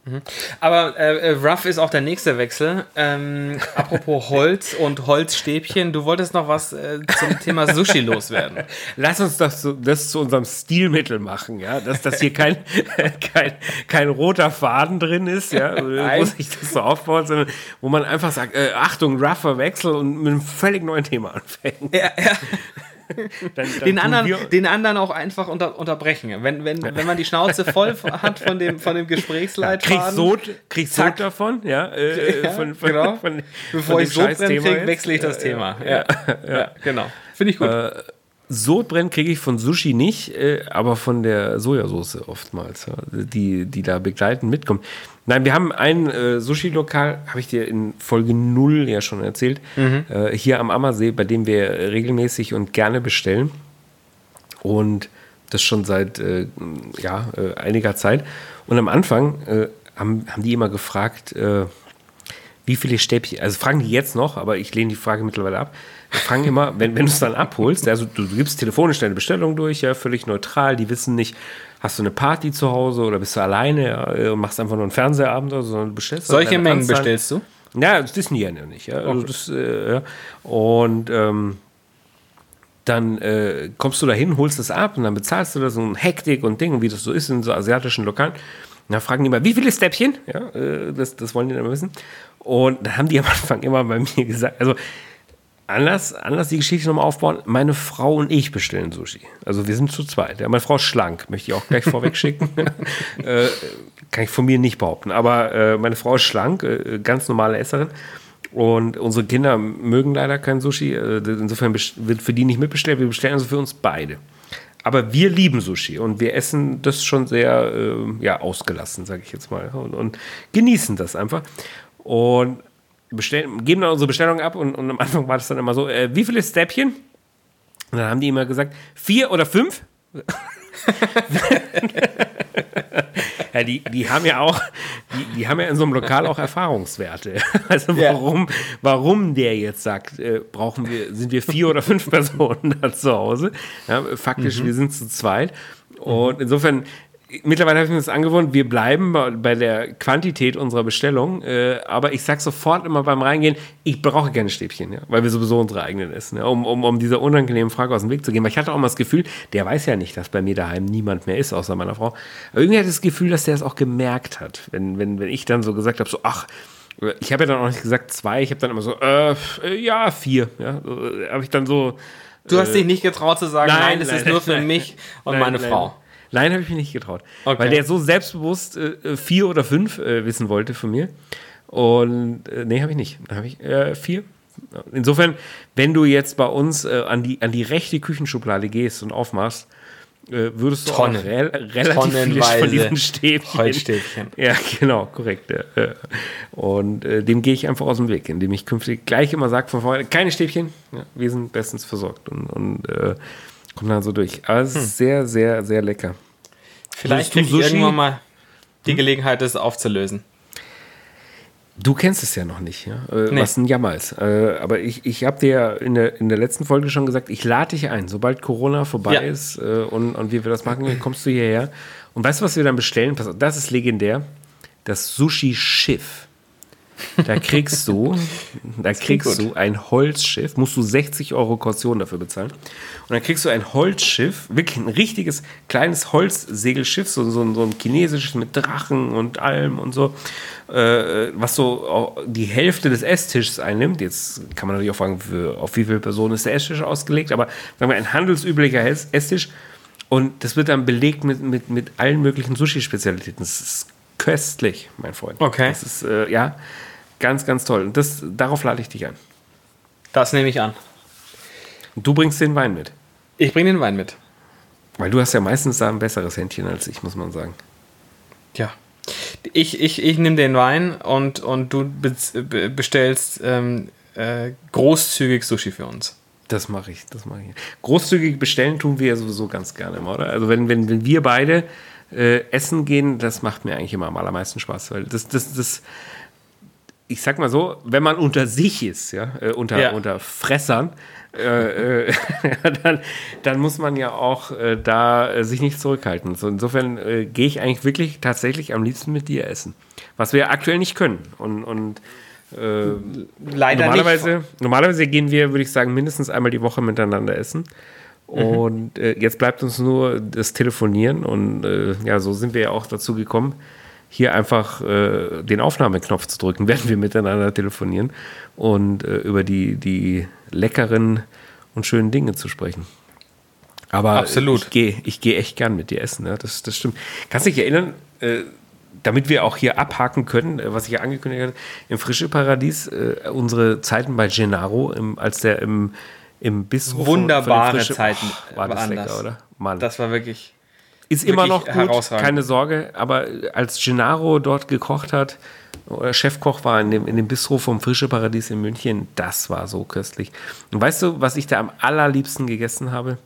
Mhm. Aber äh, äh, Rough ist auch der nächste Wechsel. Ähm, apropos Holz und Holzstäbchen, du wolltest noch was äh, zum Thema Sushi loswerden. Lass uns das, das zu unserem Stilmittel machen, ja, dass das hier kein, kein, kein roter Faden drin ist, ja, wo sich das so aufbaut, sondern wo man einfach sagt, äh, Achtung, rougher Wechsel und mit einem völlig neuen Thema anfängt. Ja, ja. Dann, dann den, anderen, den anderen auch einfach unter, unterbrechen. Wenn, wenn, wenn man die Schnauze voll hat von dem, von dem Gesprächsleitfaden. Ja, kriegst Sod, kriegst Sod davon, ja. Äh, ja von, von, genau. Von, Bevor ich Sodbrennen kriege, wechsle ich das Thema. Ja, ja, genau. Finde ich gut. Äh, Sodbrennen kriege ich von Sushi nicht, äh, aber von der Sojasauce oftmals, die, die da begleitend mitkommt. Nein, wir haben ein äh, Sushi-Lokal, habe ich dir in Folge 0 ja schon erzählt, mhm. äh, hier am Ammersee, bei dem wir regelmäßig und gerne bestellen. Und das schon seit äh, ja, äh, einiger Zeit. Und am Anfang äh, haben, haben die immer gefragt, äh, wie viele Stäbchen, also fragen die jetzt noch, aber ich lehne die Frage mittlerweile ab. Wir fragen immer, wenn, wenn du es dann abholst, also du, du gibst telefonisch deine Bestellung durch, ja, völlig neutral, die wissen nicht, hast du eine Party zu Hause oder bist du alleine ja, und machst einfach nur einen Fernsehabend oder so, sondern du bestellst Solche Mengen Anzahl. bestellst du? Ja, das die ja nicht. Ja. Also okay. das, äh, ja. Und ähm, dann äh, kommst du dahin, holst es ab und dann bezahlst du da so ein Hektik und Ding, wie das so ist in so asiatischen Lokalen. Und dann fragen die mal, wie viele Stäbchen? Ja, äh, das, das wollen die dann wissen. Und dann haben die am Anfang immer bei mir gesagt, also anders, anders die Geschichte nochmal aufbauen. Meine Frau und ich bestellen Sushi. Also wir sind zu zweit. Ja, meine Frau ist schlank, möchte ich auch gleich vorweg schicken. äh, kann ich von mir nicht behaupten. Aber äh, meine Frau ist schlank, äh, ganz normale Esserin. Und unsere Kinder mögen leider kein Sushi. Äh, insofern wird für die nicht mitbestellt. Wir bestellen also für uns beide. Aber wir lieben Sushi und wir essen das schon sehr äh, ja, ausgelassen, sage ich jetzt mal. Und, und genießen das einfach. Und bestellen, geben dann unsere Bestellung ab und, und am Anfang war das dann immer so, äh, wie viele Stäbchen? Und dann haben die immer gesagt, vier oder fünf? ja, die, die haben ja auch, die, die haben ja in so einem Lokal auch Erfahrungswerte. Also Ja. warum, warum der jetzt sagt, äh, brauchen wir, sind wir vier oder fünf Personen da zu Hause? Ja, faktisch, wir sind zu zweit. Und insofern, mittlerweile habe ich mir das angewohnt, wir bleiben bei, bei der Quantität unserer Bestellung, äh, aber ich sage sofort immer beim Reingehen, ich brauche keine Stäbchen, ja, weil wir sowieso unsere eigenen essen, ja, um, um, um dieser unangenehmen Frage aus dem Weg zu gehen. Weil ich hatte auch mal das Gefühl, der weiß ja nicht, dass bei mir daheim niemand mehr ist, außer meiner Frau. Aber irgendwie hatte ich das Gefühl, dass der es auch gemerkt hat, wenn, wenn, wenn ich dann so gesagt habe, so, ach, ich habe ja dann auch nicht gesagt zwei, ich habe dann immer so, äh, äh, ja, vier, ja, äh, habe ich dann so, Du hast dich nicht getraut zu sagen, nein, nein, das nein, ist nur für nein. mich und meine. Frau. Nein, habe ich mich nicht getraut. Okay. Weil der so selbstbewusst äh, vier oder fünf äh, wissen wollte von mir. Und äh, nee, habe ich nicht. Habe ich äh, vier. Insofern, wenn du jetzt bei uns äh, an, die, an die rechte Küchenschublade gehst und aufmachst, äh, würdest du Tonnen. auch rel relativ viele von diesen Stäbchen. Holzstäbchen. Ja, genau, korrekt. ja. Äh, Und äh, dem gehe ich einfach aus dem Weg, indem ich künftig gleich immer sage von vorne, keine Stäbchen, ja, wir sind bestens versorgt und, und äh, kommen dann so durch. Aber es ist sehr, sehr, sehr lecker. Vielleicht kriege ich Sushi? irgendwann mal die Gelegenheit, das aufzulösen. Du kennst es ja noch nicht, ja? Äh, Nee. was ein Jammer ist. Äh, aber ich, ich habe dir ja in der, in der letzten Folge schon gesagt, ich lade dich ein. Sobald Corona vorbei Ja. ist äh, und, und wie wir das machen, kommst du hierher. Und weißt du, was wir dann bestellen? Pass auf, das ist legendär. Das Sushi-Schiff. Da kriegst du, da kriegst du ein Holzschiff, musst du 60 Euro Kaution dafür bezahlen. Und dann kriegst du ein Holzschiff, wirklich ein richtiges kleines Holzsegelschiff, so, so, ein- so ein chinesisches mit Drachen und allem und so, äh, was so die Hälfte des Esstischs einnimmt. Jetzt kann man natürlich auch fragen, für, auf wie viele Personen ist der Esstisch ausgelegt, aber sagen wir ein handelsüblicher Ess- Esstisch. Und das wird dann belegt mit, mit, mit allen möglichen Sushi-Spezialitäten. Das ist köstlich, mein Freund. Okay. Das ist, äh, ja, ganz, ganz toll. Und das, darauf lade ich dich an. Das nehme ich an. Und du bringst den Wein mit. Ich bringe den Wein mit. Weil du hast ja meistens da ein besseres Händchen als ich, muss man sagen. Ja. Ich, ich, ich nehme den Wein und, und du be- bestellst ähm, äh, großzügig Sushi für uns. Das mache ich, das mache ich. Großzügig bestellen tun wir ja sowieso ganz gerne immer, oder? Also wenn, wenn, wenn wir beide äh, essen gehen, das macht mir eigentlich immer am allermeisten Spaß. Weil das, das, das, ich sag mal so, wenn man unter sich ist, ja, äh, unter, Ja. unter Fressern, äh, äh, dann, dann muss man ja auch äh, da äh, sich nicht zurückhalten. So, insofern äh, gehe ich eigentlich wirklich tatsächlich am liebsten mit dir essen. Was wir aktuell nicht können. Und, und äh, Leider normalerweise, normalerweise gehen wir, würde ich sagen, mindestens einmal die Woche miteinander essen. Und äh, jetzt bleibt uns nur das Telefonieren. Und äh, ja, so sind wir ja auch dazu gekommen, hier einfach äh, den Aufnahmeknopf zu drücken, während wir miteinander telefonieren und äh, über die, die leckeren und schönen Dinge zu sprechen. Aber Absolut. ich gehe ich geh echt gern mit dir essen, ja, das, das stimmt. Kannst du dich erinnern, äh, damit wir auch hier abhaken können, äh, was ich ja angekündigt hatte, im Frische Paradies, unsere Zeiten bei Gennaro, im, als der im, im Bistro von- von Wunderbare Frische- Zeiten Oh, war das lecker, oder? Mann. Das war wirklich. Ist immer noch gut, herausragend. keine Sorge. Aber als Gennaro dort gekocht hat, oder Chefkoch war in dem, in dem Bistro vom Frische Paradies in München, das war so köstlich. Und weißt du, was ich da am allerliebsten gegessen habe?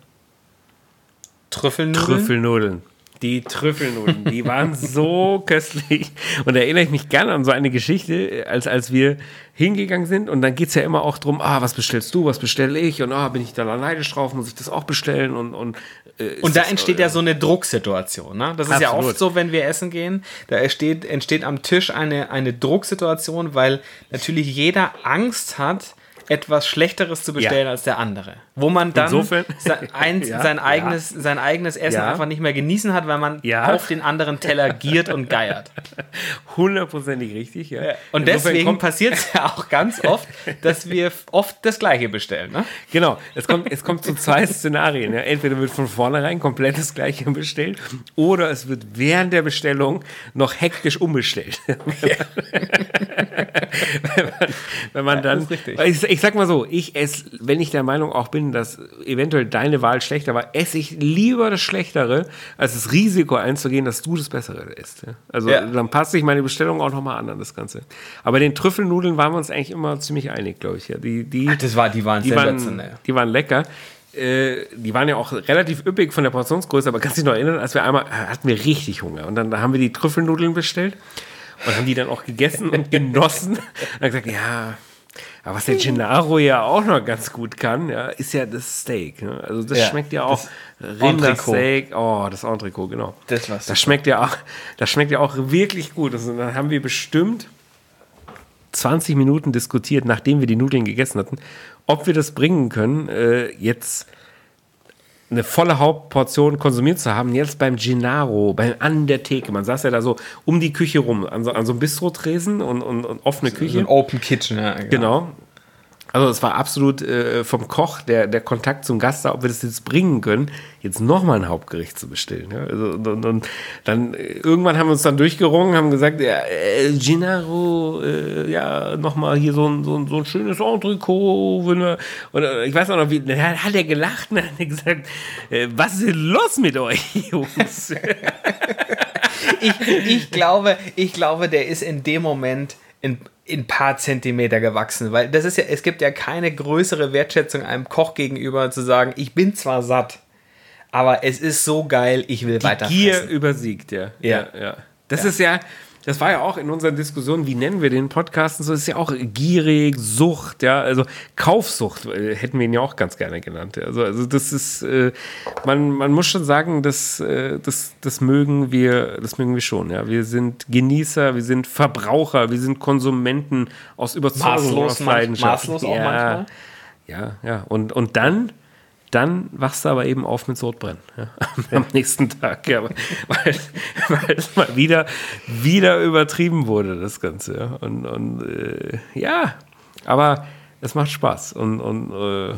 Trüffelnudeln. Trüffelnudeln. Die Trüffelnudeln, die waren so köstlich. Und da erinnere ich mich gerne an so eine Geschichte, als, als wir hingegangen sind. Und dann geht es ja immer auch darum, ah, was bestellst du, was bestelle ich? Und ah, bin ich da neidisch drauf, muss ich das auch bestellen? Und, und, äh, Und da das, entsteht äh, ja so eine Drucksituation. Ne? Das ist ja Absolut. oft so, wenn wir essen gehen. Da entsteht, entsteht am Tisch eine, eine Drucksituation, weil natürlich jeder Angst hat, etwas Schlechteres zu bestellen Ja. als der andere. Wo man dann Insofern- sein, ein, Ja, sein, ja. eigenes, sein eigenes Essen Ja. einfach nicht mehr genießen hat, weil man Ja. auf den anderen Teller giert und geiert. Hundertprozentig richtig, ja. Und Insofern deswegen passiert es ja auch ganz oft, dass wir oft das Gleiche bestellen. Ne? Genau, es kommt, es kommt zu zwei Szenarien. Ja. Entweder wird von vornherein komplett das Gleiche bestellt oder es wird während der Bestellung noch hektisch umbestellt. wenn, man, wenn man dann. ist richtig. Ich, ich sag mal so, ich esse, wenn ich der Meinung auch bin, dass eventuell deine Wahl schlechter war, esse ich lieber das Schlechtere, als das Risiko einzugehen, dass du das Bessere isst. Ja. Also Ja. dann passe ich meine Bestellung auch nochmal an an das Ganze. Aber den Trüffelnudeln waren wir uns eigentlich immer ziemlich einig, glaube ich. Ja. Die, die, Das war, die waren die waren, sensationell. die waren lecker. äh, die waren ja auch relativ üppig von der Portionsgröße, aber kannst du dich noch erinnern, als wir einmal, äh, hatten wir richtig Hunger und dann haben wir die Trüffelnudeln bestellt und haben die dann auch gegessen und genossen. Und dann gesagt, ja, aber was der Gennaro ja auch noch ganz gut kann, ja, ist ja das Steak. Ne? Also das Ja, schmeckt ja auch Rindersteak. Oh, das Entrecot, genau. Das war's. Das schmeckt ja auch, das schmeckt ja auch wirklich gut. Also, dann haben wir bestimmt 20 Minuten diskutiert, nachdem wir die Nudeln gegessen hatten, ob wir das bringen können, äh, jetzt eine volle Hauptportion konsumiert zu haben, jetzt beim Gennaro, beim, an der Theke. Man saß ja da so um die Küche rum, an so, an so einem Bistrotresen und, und, und offene So Küche. ein Open Kitchen, ja. Genau. Also es war absolut äh, vom Koch der, der Kontakt zum Gast da, ob wir das jetzt bringen können, jetzt nochmal ein Hauptgericht zu bestellen. Ja? Also, und, und, und dann äh, irgendwann haben wir uns dann durchgerungen, haben gesagt, ja, äh, Gennaro, äh, ja, nochmal hier so ein, so, ein, so ein schönes Entrecot. Wenn wir, und, äh, ich weiß auch noch, wie, dann hat er gelacht und dann hat er gesagt, äh, was ist denn los mit euch, Jungs? ich, ich, glaube, ich glaube, der ist in dem Moment in, in ein paar Zentimeter gewachsen, weil das ist ja, es gibt ja keine größere Wertschätzung einem Koch gegenüber zu sagen, ich bin zwar satt, aber es ist so geil, ich will weiter Gier übersiegt, ja. Ja. ja. Das ist ja, das war ja auch in unseren Diskussionen, wie nennen wir den Podcast und so, ist ja auch gierig, Sucht, ja, also Kaufsucht äh, hätten wir ihn ja auch ganz gerne genannt. ja. Also, also das ist, äh, man, man muss schon sagen, das, äh, das, das mögen wir, das mögen wir schon, ja. Wir sind Genießer, wir sind Verbraucher, wir sind Konsumenten aus Überzeugung, Maßlos aus Leidenschaft. maßlos auch ja. manchmal. Ja, ja. Und, und dann, dann wachst du aber eben auf mit Sodbrennen. Ja, am nächsten Tag, ja, weil, weil es mal wieder, wieder übertrieben wurde, das Ganze. Ja. Und, und äh, ja, aber es macht Spaß und, und äh,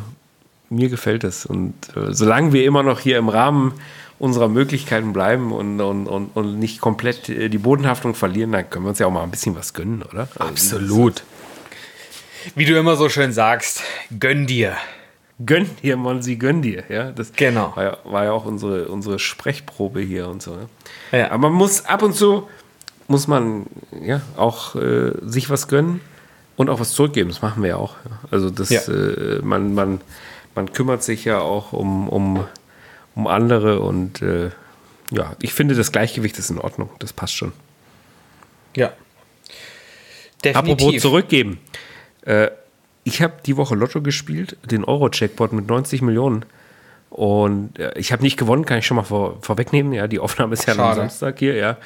mir gefällt es. Und äh, solange wir immer noch hier im Rahmen unserer Möglichkeiten bleiben und, und, und, und nicht komplett äh, die Bodenhaftung verlieren, dann können wir uns ja auch mal ein bisschen was gönnen, oder? Also, Absolut. Wie du immer so schön sagst, gönn dir. Gönn dir, Monsi, gönn dir. Ja, das Genau. war, ja, war ja auch unsere, unsere Sprechprobe hier und so. Ne? Ja. Aber man muss ab und zu, muss man ja auch äh, sich was gönnen und auch was zurückgeben. Das machen wir ja auch. Ja. Also das, Ja. äh, man, man, man kümmert sich ja auch um, um, um andere und äh, ja, ich finde, das Gleichgewicht ist in Ordnung. Das passt schon. Ja. Apropos zurückgeben. Äh, ich habe die Woche Lotto gespielt, den Euro-Checkpot mit 90 Millionen. Und äh, ich habe nicht gewonnen, kann ich schon mal vor, vorwegnehmen. Ja, die Aufnahme ist ja am. Samstag hier, ja.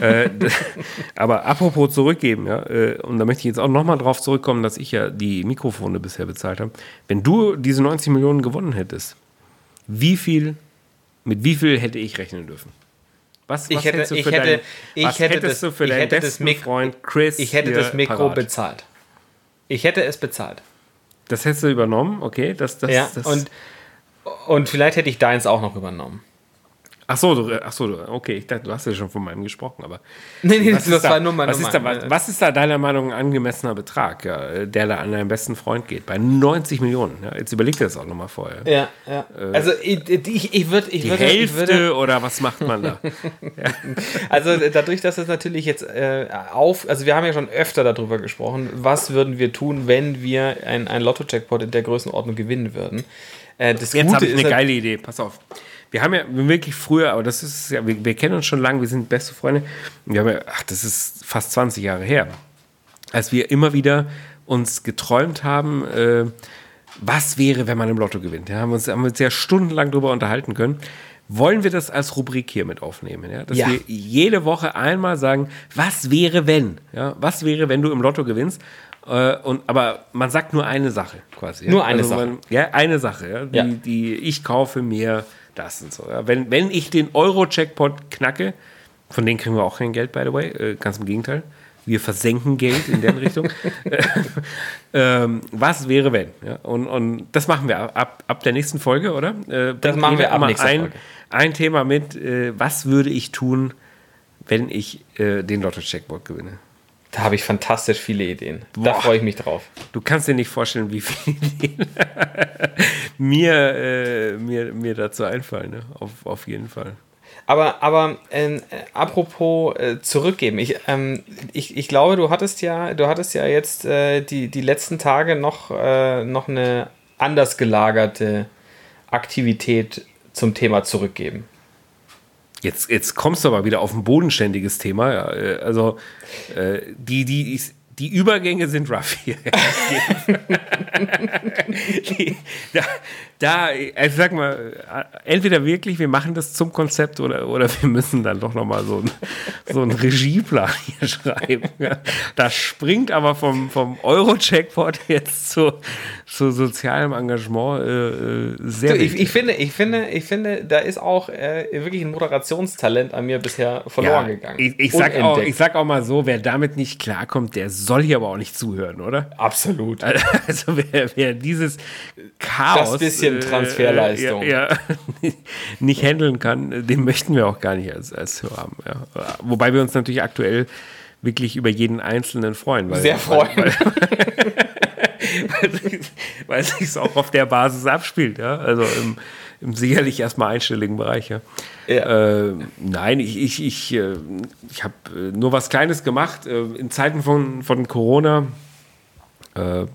äh, aber apropos zurückgeben, ja, äh, und da möchte ich jetzt auch nochmal drauf zurückkommen, dass ich ja die Mikrofone bisher bezahlt habe. Wenn du diese 90 Millionen gewonnen hättest, wie viel, mit wie viel hätte ich rechnen dürfen? Was, Ich was hätte, hättest du ich für hätte, deinen- ich was hätte das, du für ich deinen hätte besten Freund Chris Ich hätte das Mikro parat? bezahlt. Ich hätte es bezahlt. Das hättest du übernommen, okay? Das, das, Ja, das, und, und vielleicht hätte ich deins auch noch übernommen. Ach so, du, ach so, okay, ich dachte, du hast ja schon von meinem gesprochen, aber Nee, nee, das ist, da, war nur mein was, ist, da, was, was ist da deiner Meinung ein angemessener Betrag, ja, der da an deinen besten Freund geht? Bei 90 Millionen. Ja, jetzt überleg dir das auch nochmal vorher. Ja, ja. Also ich, ich, ich würde, ich Die würde, ich Hälfte würde, oder was macht man da? also dadurch, dass es natürlich jetzt äh, auf, also wir haben ja schon öfter darüber gesprochen, was würden wir tun, wenn wir ein, ein Lotto-Jackpot in der Größenordnung gewinnen würden. Äh, das Jetzt habe ich ist eine nat- geile Idee. Pass auf. Wir haben ja wirklich früher, aber das ist ja, wir, wir kennen uns schon lange, wir sind beste Freunde. Wir haben ja, ach, das ist fast 20 Jahre her, als wir immer wieder uns geträumt haben, äh, was wäre, wenn man im Lotto gewinnt. Ja, haben wir uns, haben wir uns ja stundenlang darüber unterhalten können. Wollen wir das als Rubrik hier mit aufnehmen? Ja? Dass Ja. wir jede Woche einmal sagen, was wäre, wenn? Ja? Was wäre, wenn du im Lotto gewinnst? Äh, und, aber man sagt nur eine Sache quasi. Ja? Nur eine Sache. Man, ja, eine Sache. Ja? Die, Ja. die ich kaufe mir das und so. Ja? Wenn, wenn ich den Euro-Checkpot knacke, von denen kriegen wir auch kein Geld, by the way, äh, ganz im Gegenteil. Wir versenken Geld in der Richtung. ähm, was wäre, wenn? Ja? Und, und das machen wir ab, ab der nächsten Folge, oder? Äh, bringen machen wir ab immer nächster ein, Folge. ein Thema mit, äh, was würde ich tun, wenn ich äh, den Lotto-Checkpot gewinne? Da habe ich fantastisch viele Ideen. Da Boah. freue ich mich drauf. Du kannst dir nicht vorstellen, wie viele Ideen mir, äh, mir, mir dazu einfallen. Ne? Auf, auf jeden Fall. Aber, aber ähm, äh, apropos äh, zurückgeben, ich, ähm, ich, ich glaube, du hattest ja, du hattest ja jetzt äh, die, die letzten Tage noch, äh, noch eine anders gelagerte Aktivität zum Thema zurückgeben. Jetzt, jetzt kommst du aber wieder auf ein bodenständiges Thema. Ja, äh, also äh, die, die, die Übergänge sind rough hier. die, da, da, also sag mal, entweder wirklich, wir machen das zum Konzept oder, oder wir müssen dann doch nochmal so, ein, so einen Regieplan hier schreiben. Das springt aber vom, vom Euro-Checkpot jetzt zu, zu sozialem Engagement äh, äh sehr du, ich, ich, finde, ich, finde, ich finde, da ist auch äh, wirklich ein Moderationstalent an mir bisher verloren ja, gegangen. Ich, ich, sag auch, ich sag auch mal so, wer damit nicht klarkommt, der soll hier aber auch nicht zuhören, oder? Absolut. Also wer, wer dieses Chaos. Das bisschen Transferleistung. Äh, ja, ja, nicht handeln kann, den möchten wir auch gar nicht als, als Hörer haben. Ja. Wobei wir uns natürlich aktuell wirklich über jeden Einzelnen freuen. Weil, Sehr freuen. Weil, weil, es sich auch auf der Basis abspielt. Ja? Also im, im sicherlich erstmal einstelligen Bereich. Ja? ja. Äh, nein, ich, ich, ich, äh, ich habe äh, nur was Kleines gemacht. In Zeiten von, von Corona äh,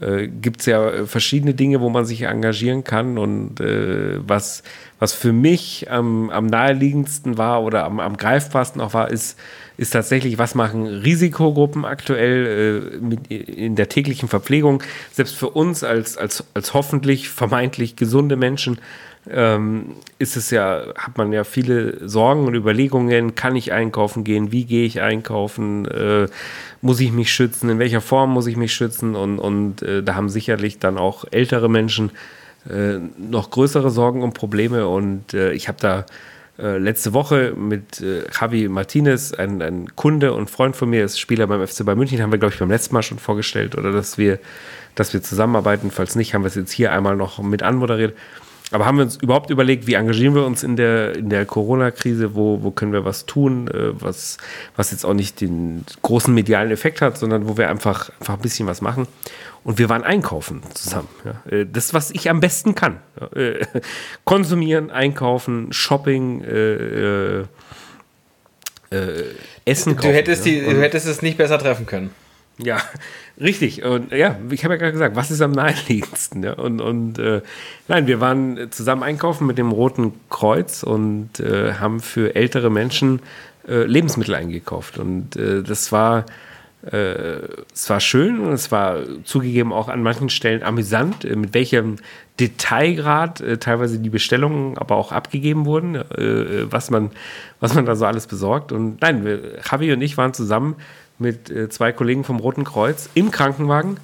äh, gibt es ja verschiedene Dinge, wo man sich engagieren kann. Und äh, was, was für mich am, am naheliegendsten war oder am, am greifbarsten auch war, ist, ist tatsächlich, was machen Risikogruppen aktuell äh, mit, in der täglichen Verpflegung. Selbst für uns als, als, als hoffentlich vermeintlich gesunde Menschen ähm, ist es ja, hat man ja viele Sorgen und Überlegungen, kann ich einkaufen gehen, wie gehe ich einkaufen, äh, muss ich mich schützen, in welcher Form muss ich mich schützen? Und, und äh, da haben sicherlich dann auch ältere Menschen äh, noch größere Sorgen und Probleme. Und äh, ich habe da äh, letzte Woche mit äh, Javi Martinez, ein, ein, Kunde und Freund von mir, ist Spieler beim FC Bayern München, haben wir glaube ich beim letzten Mal schon vorgestellt oder dass wir, dass wir zusammenarbeiten, falls nicht, haben wir es jetzt hier einmal noch mit anmoderiert. Aber haben wir uns überhaupt überlegt, wie engagieren wir uns in der, in der Corona-Krise? Wo, wo können wir was tun, äh, was, was jetzt auch nicht den großen medialen Effekt hat, sondern wo wir einfach, einfach ein bisschen was machen? Und wir waren einkaufen zusammen. Ja. Äh, das, was ich am besten kann. Äh, konsumieren, einkaufen, Shopping, äh, äh, Essen kaufen. Du hättest, die, du hättest es nicht besser treffen können. Ja, richtig. Und ja, ich habe ja gerade gesagt, was ist am naheliegendsten? Ja? Und, und äh, nein, wir waren zusammen einkaufen mit dem Roten Kreuz und äh, haben für ältere Menschen äh, Lebensmittel eingekauft. Und äh, das war, äh, es war schön und es war zugegeben auch an manchen Stellen amüsant, äh, mit welchem Detailgrad teilweise die Bestellungen aber auch abgegeben wurden, was, man, was man da so alles besorgt. Und nein, wir, Javi und ich waren zusammen mit äh, zwei Kollegen vom Roten Kreuz im Krankenwagen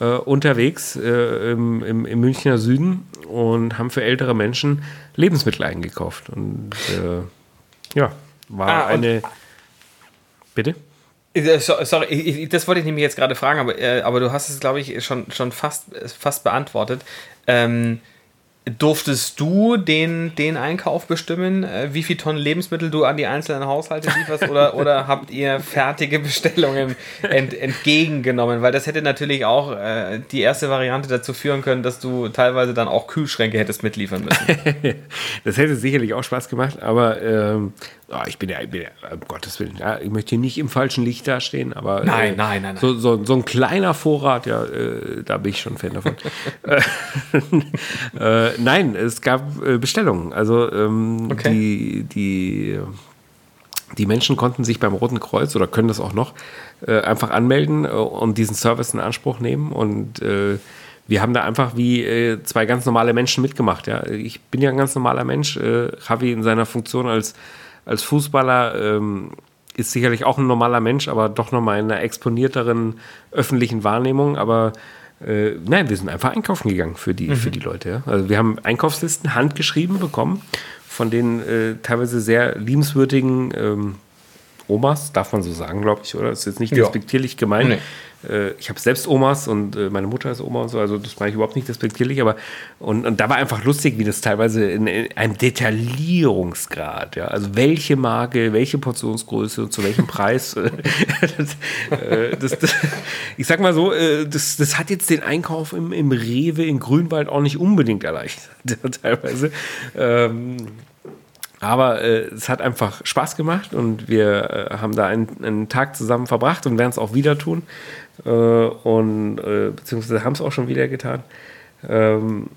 äh, unterwegs äh, im, im, im, Münchner Süden und haben für ältere Menschen Lebensmittel eingekauft. Und äh, ja, war ah, eine. Bitte? Äh, sorry, das wollte ich nämlich jetzt gerade fragen, aber, äh, aber du hast es, glaube ich, schon, schon fast, fast beantwortet. Ähm, Durftest du den, den Einkauf bestimmen, äh, wie viel Tonnen Lebensmittel du an die einzelnen Haushalte lieferst oder, oder habt ihr fertige Bestellungen ent, entgegengenommen? Weil das hätte natürlich auch äh, die erste Variante dazu führen können, dass du teilweise dann auch Kühlschränke hättest mitliefern müssen. das hätte sicherlich auch Spaß gemacht, aber ähm, ich, bin ja, ich bin ja, um Gottes Willen, ja, ich möchte hier nicht im falschen Licht dastehen, aber nein, äh, nein, nein, nein. So, so, so, ein kleiner Vorrat, ja, äh, da bin ich schon Fan davon. äh, nein, es gab äh, Bestellungen. Also ähm, okay. die, die, die Menschen konnten sich beim Roten Kreuz oder können das auch noch äh, einfach anmelden äh, und diesen Service in Anspruch nehmen und wir haben da einfach wie äh, zwei ganz normale Menschen mitgemacht. Ja. Ich bin ja ein ganz normaler Mensch. Äh, Javi in seiner Funktion als als Fußballer ähm, ist sicherlich auch ein normaler Mensch, aber doch nochmal in einer exponierteren öffentlichen Wahrnehmung. Aber äh, nein, wir sind einfach einkaufen gegangen für die, mhm. für die Leute. Ja? Also wir haben Einkaufslisten handgeschrieben bekommen von den äh, teilweise sehr liebenswürdigen ähm, Omas, darf man so sagen, glaube ich, oder? Das ist jetzt nicht respektierlich gemeint. Nee. Äh, ich habe selbst Omas und äh, meine Mutter ist Oma und so, also das meine ich überhaupt nicht respektierlich, aber und, und da war einfach lustig, wie das teilweise in, in einem Detaillierungsgrad, ja, also welche Marke, welche Portionsgröße und zu welchem Preis. das, äh, das, das, ich sag mal so, das, das hat jetzt den Einkauf im, im Rewe in Grünwald auch nicht unbedingt erleichtert, teilweise. Ähm, aber äh, es hat einfach Spaß gemacht und wir äh, haben da einen, einen, Tag zusammen verbracht und werden es auch wieder tun. Äh, und äh, beziehungsweise haben es auch schon wieder getan. Ähm,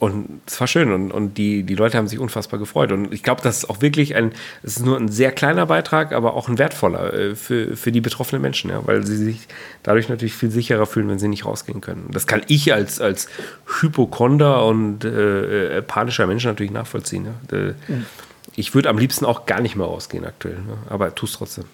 und es war schön und, und die, die Leute haben sich unfassbar gefreut. Und ich glaube, das ist auch wirklich ein, es ist nur ein sehr kleiner Beitrag, aber auch ein wertvoller äh, für, für die betroffenen Menschen, ja, weil sie sich dadurch natürlich viel sicherer fühlen, wenn sie nicht rausgehen können. Das kann ich als, als Hypochonder und äh, äh panischer Mensch natürlich nachvollziehen. Ja. Mhm. Ich würde am liebsten auch gar nicht mehr rausgehen aktuell, ne? aber tu es trotzdem.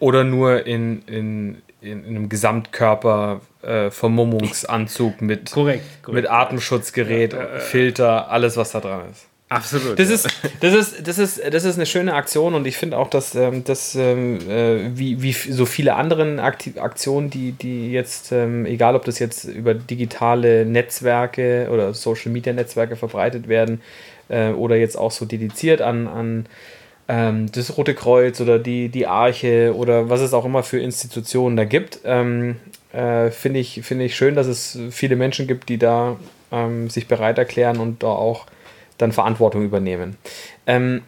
Oder nur in, in, in, in einem Gesamtkörper äh, Vermummungsanzug mit, korrekt, korrekt. mit Atemschutzgerät, ja, äh, Filter, alles, was da dran ist. Absolut. Das, ja. ist, das, ist, das, ist, das ist eine schöne Aktion und ich finde auch, dass, ähm, dass ähm, äh, wie, wie so viele anderen Aktiv Aktionen, die, die jetzt, ähm, egal ob das jetzt über digitale Netzwerke oder Social Media Netzwerke verbreitet werden äh, oder jetzt auch so dediziert an, an ähm, das Rote Kreuz oder die, die Arche oder was es auch immer für Institutionen da gibt, ähm, äh, finde ich, find ich schön, dass es viele Menschen gibt, die da ähm, sich bereit erklären und da auch dann Verantwortung übernehmen. Ähm,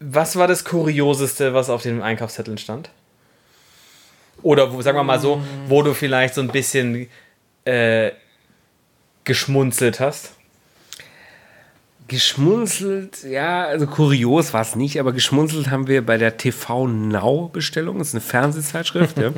was war das Kurioseste, was auf den Einkaufszetteln stand? Oder wo, sagen wir mal so, wo du vielleicht so ein bisschen äh, geschmunzelt hast? Geschmunzelt, ja, also kurios war es nicht, aber geschmunzelt haben wir bei der TV Now Bestellung, das ist eine Fernsehzeitschrift, ja,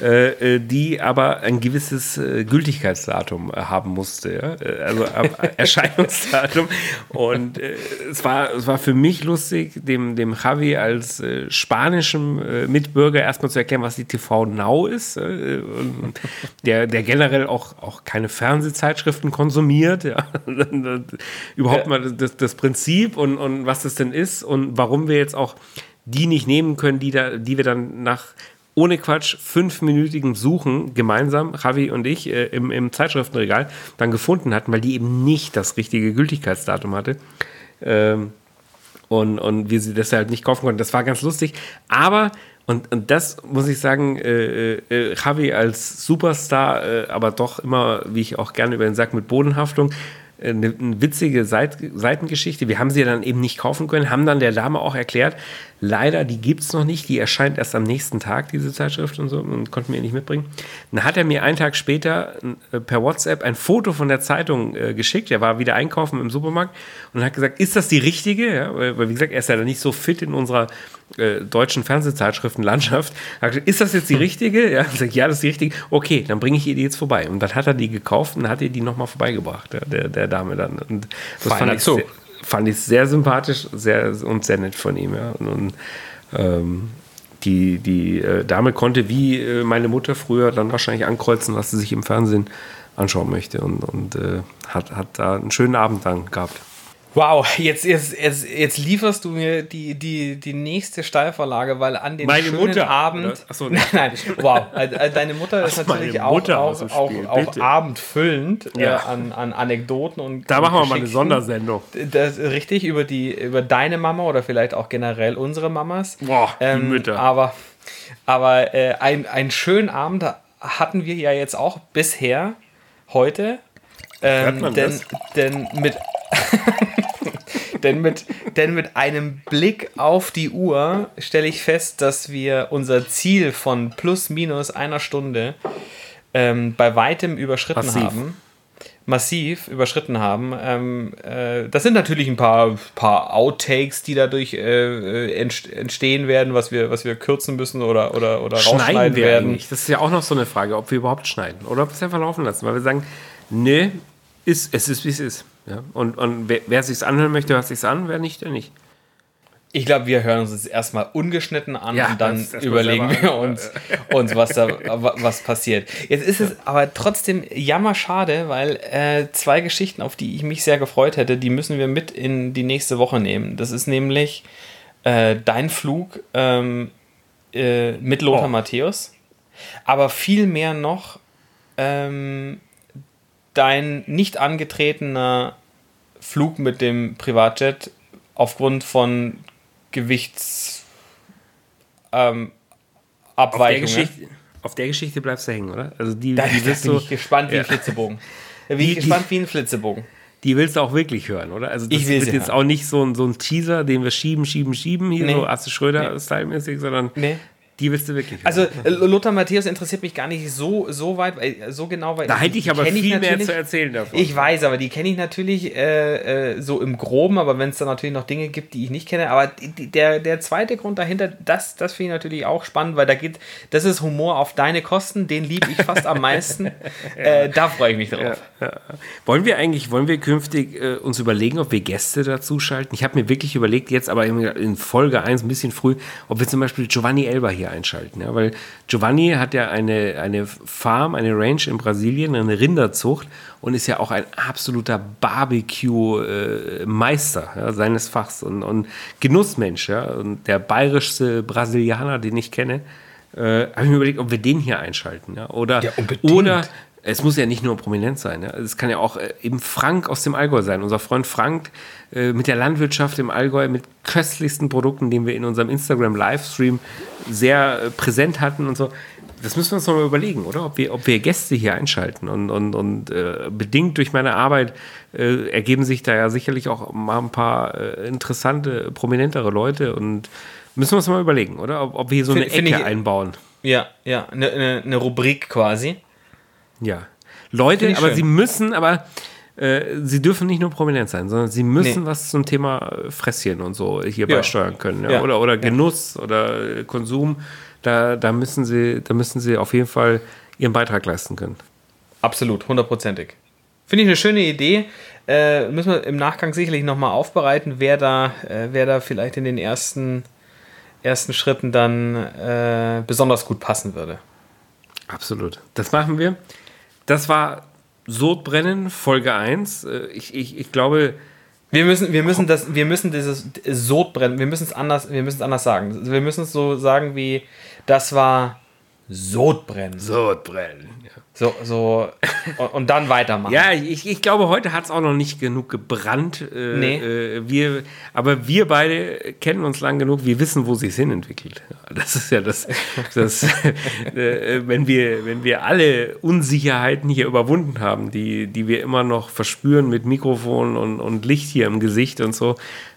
äh, äh, die aber ein gewisses äh, Gültigkeitsdatum äh, haben musste, ja, äh, also Erscheinungsdatum. Und äh, es, war, es war für mich lustig, dem, dem Javi als spanischem Mitbürger erstmal zu erklären, was die TV Now ist, der, der generell auch, auch keine Fernsehzeitschriften konsumiert, ja, überhaupt mal das, das Prinzip und, und was das denn ist und warum wir jetzt auch die nicht nehmen können, die, da, die wir dann nach ohne Quatsch fünfminütigem Suchen gemeinsam, Javi und ich, äh, im, im Zeitschriftenregal dann gefunden hatten, weil die eben nicht das richtige Gültigkeitsdatum hatte. Ähm, und, und wir sie deshalb nicht kaufen konnten. Das war ganz lustig. Aber, und, und das muss ich sagen, äh, äh, Javi als Superstar, äh, aber doch immer, wie ich auch gerne über den Sack mit Bodenhaftung, eine, eine witzige Seit Seitengeschichte. Wir haben sie dann eben nicht kaufen können, haben dann der Dame auch erklärt, leider, die gibt es noch nicht, die erscheint erst am nächsten Tag, diese Zeitschrift und so, und konnten wir nicht mitbringen. Dann hat er mir einen Tag später äh, per WhatsApp ein Foto von der Zeitung äh, geschickt. Er war wieder einkaufen im Supermarkt und hat gesagt, ist das die richtige? Ja, weil, wie gesagt, er ist ja nicht so fit in unserer äh, deutschen Fernsehzeitschriftenlandschaft. Hat gesagt, ist das jetzt die richtige? Ja, ich ja, das ist die richtige. Okay, dann bringe ich ihr die jetzt vorbei. Und dann hat er die gekauft und hat ihr die nochmal vorbeigebracht, ja, der, der Dame dann. Und das fand ich, sehr, fand ich sehr sympathisch sehr, und sehr nett von ihm. Ja. Und, und ähm, die, die äh, Dame konnte wie äh, meine Mutter früher dann wahrscheinlich ankreuzen, was sie sich im Fernsehen anschauen möchte und, und äh, hat, hat da einen schönen Abend dann gehabt. Wow, jetzt, jetzt, jetzt, jetzt lieferst du mir die, die, die nächste Steilvorlage, weil an dem meine schönen Mutter. Abend. Achso, nein, nein, wow. Äh, deine Mutter ist natürlich auch, auch, auch, auch abendfüllend äh, ja. äh, an, an Anekdoten und. Da machen wir mal eine Sondersendung. Das, richtig, über, die, über deine Mama oder vielleicht auch generell unsere Mamas. Boah, die ähm, Mütter. Aber, aber äh, ein, einen schönen Abend hatten wir ja jetzt auch bisher heute. Ähm, denn, denn mit denn, mit, denn mit einem Blick auf die Uhr stelle ich fest, dass wir unser Ziel von plus minus einer Stunde ähm, bei weitem überschritten Massiv. haben. Massiv überschritten haben. Ähm, äh, das sind natürlich ein paar, paar Outtakes, die dadurch äh, entstehen werden, was wir, was wir kürzen müssen oder, oder, oder schneiden rausschneiden wir werden. Eigentlich? Das ist ja auch noch so eine Frage, ob wir überhaupt schneiden oder ob wir es einfach laufen lassen, weil wir sagen, nee, ist, es ist, wie es ist. Ja? Und, und wer, wer sich anhören möchte, hört sich an, wer nicht, der nicht. Ich glaube, wir hören uns jetzt erstmal ungeschnitten an ja, und dann überlegen wir uns, uns, was da was passiert. Jetzt ist es aber trotzdem jammerschade, weil äh, zwei Geschichten, auf die ich mich sehr gefreut hätte, die müssen wir mit in die nächste Woche nehmen. Das ist nämlich äh, dein Flug ähm, äh, mit Lothar oh. Matthäus, aber viel mehr noch ähm, dein nicht angetretener Flug mit dem Privatjet aufgrund von Gewichtsabweichungen. Ähm, auf, der Geschichte, auf der Geschichte bleibst du hängen, oder? Also die, da, die bin ich gespannt wie ja. ein Flitzebogen. Da bin die, ich gespannt wie ein Flitzebogen. Die willst du auch wirklich hören, oder? Also das ich wird jetzt hören. auch nicht so ein, so ein Teaser, den wir schieben, schieben, schieben, hier nee. so Asse Schröder-Style-mäßig, sondern nee. Die willst du wirklich. Also äh, Lothar Matthäus interessiert mich gar nicht so, so weit, weil, so genau, weil da hätte ich aber viel mehr natürlich. zu erzählen davon. Ich weiß, aber die kenne ich natürlich äh, äh, so im Groben, aber wenn es da natürlich noch Dinge gibt, die ich nicht kenne, aber die, der, der zweite Grund dahinter, das, das finde ich natürlich auch spannend, weil da geht, das ist Humor auf deine Kosten, den liebe ich fast am meisten. äh, da freue ich mich drauf. Wollen wir eigentlich, wollen wir künftig äh, uns überlegen, ob wir Gäste dazu schalten? Ich habe mir wirklich überlegt, jetzt aber in, in Folge 1 ein bisschen früh, ob wir zum Beispiel Giovanni Elba hier einschalten. Ja? Weil Giovanni hat ja eine, eine Farm, eine Ranch in Brasilien, eine Rinderzucht und ist ja auch ein absoluter Barbecue-Meister ja, seines Fachs und, und Genussmensch. Ja? Und der bayerischste Brasilianer, den ich kenne, äh, habe ich mir überlegt, ob wir den hier einschalten. Ja? Oder, Ja, oder es muss ja nicht nur prominent sein. Ja? Es kann ja auch äh, eben Frank aus dem Allgäu sein. Unser Freund Frank äh, mit der Landwirtschaft im Allgäu, mit köstlichsten Produkten, den wir in unserem Instagram-Livestream sehr äh, präsent hatten und so. Das müssen wir uns noch mal überlegen, oder? Ob wir, ob wir Gäste hier einschalten. Und, und, und äh, bedingt durch meine Arbeit äh, ergeben sich da ja sicherlich auch mal ein paar äh, interessante, prominentere Leute. Und müssen wir uns mal überlegen, oder? Ob, ob wir hier so eine Find- find Ecke ich- einbauen. Ja, ja, eine ne, ne Rubrik quasi. Ja. Leute, aber schön. sie müssen, aber äh, sie dürfen nicht nur prominent sein, sondern sie müssen Nee. was zum Thema äh, Fresschen und so hier Ja. beisteuern können. Ja? Ja. Oder, oder Genuss oder äh, Konsum. Da, da, müssen sie, da müssen sie auf jeden Fall ihren Beitrag leisten können. Absolut, hundertprozentig. Finde ich eine schöne Idee. Äh, müssen wir im Nachgang sicherlich nochmal aufbereiten, wer da, äh, wer da vielleicht in den ersten, ersten Schritten dann äh, besonders gut passen würde. Absolut. Das machen wir. Das war Sodbrennen, Folge 1. Äh, Ich, ich, ich glaube, Wir müssen, wir müssen das, wir müssen dieses Sodbrennen, wir müssen es anders, wir müssen es anders sagen. Wir müssen es so sagen wie, das war Sodbrennen. Sodbrennen. Ja. So, so, und, dann weitermachen. Ja, ich, ich glaube, heute hat es auch noch nicht genug gebrannt. Äh, Nee. äh, wir, aber wir beide kennen uns lang genug, wir wissen, wo sich hin entwickelt. Das ist ja das, das äh, wenn, wir, wenn wir alle Unsicherheiten hier überwunden haben, die, die wir immer noch verspüren mit Mikrofon und, und Licht hier im Gesicht und so,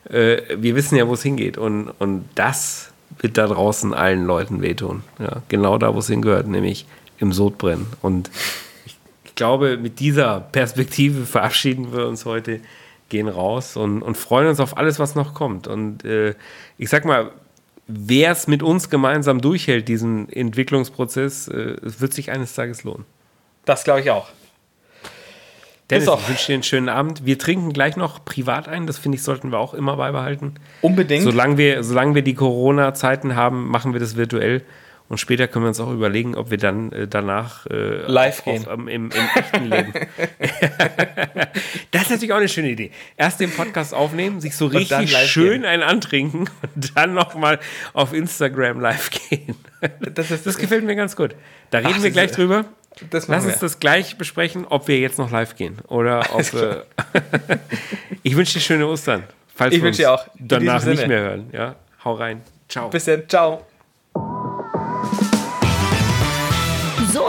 äh, wir wissen ja, wo es hingeht. Und, und das wird da draußen allen Leuten wehtun. Ja, genau da, wo es hingehört, nämlich im Sodbrennen. Und ich glaube, mit dieser Perspektive verabschieden wir uns heute, gehen raus und, und freuen uns auf alles, was noch kommt. Und äh, ich sag mal, wer es mit uns gemeinsam durchhält, diesen Entwicklungsprozess, äh, es wird sich eines Tages lohnen. Das glaube ich auch. Dennis, ich wünsche dir einen schönen Abend. Wir trinken gleich noch privat ein. Das finde ich, sollten wir auch immer beibehalten. Unbedingt. Solange wir, solange wir die Corona-Zeiten haben, machen wir das virtuell. Und später können wir uns auch überlegen, ob wir dann äh, danach äh, Live gehen. Auf, ähm, im, Im echten Leben. das ist natürlich auch eine schöne Idee. Erst den Podcast aufnehmen, sich so richtig schön gehen. einen antrinken und dann nochmal auf Instagram live gehen. Das ist- das gefällt mir ganz gut. Da reden Ach, wir gleich drüber. Lass uns wir. das gleich besprechen, ob wir jetzt noch live gehen oder ob. Äh, ich wünsche dir schöne Ostern. Falls Ich wünsche dir auch. Danach nicht mehr hören. Ja, hau rein. Ciao. Bis dann. Ciao.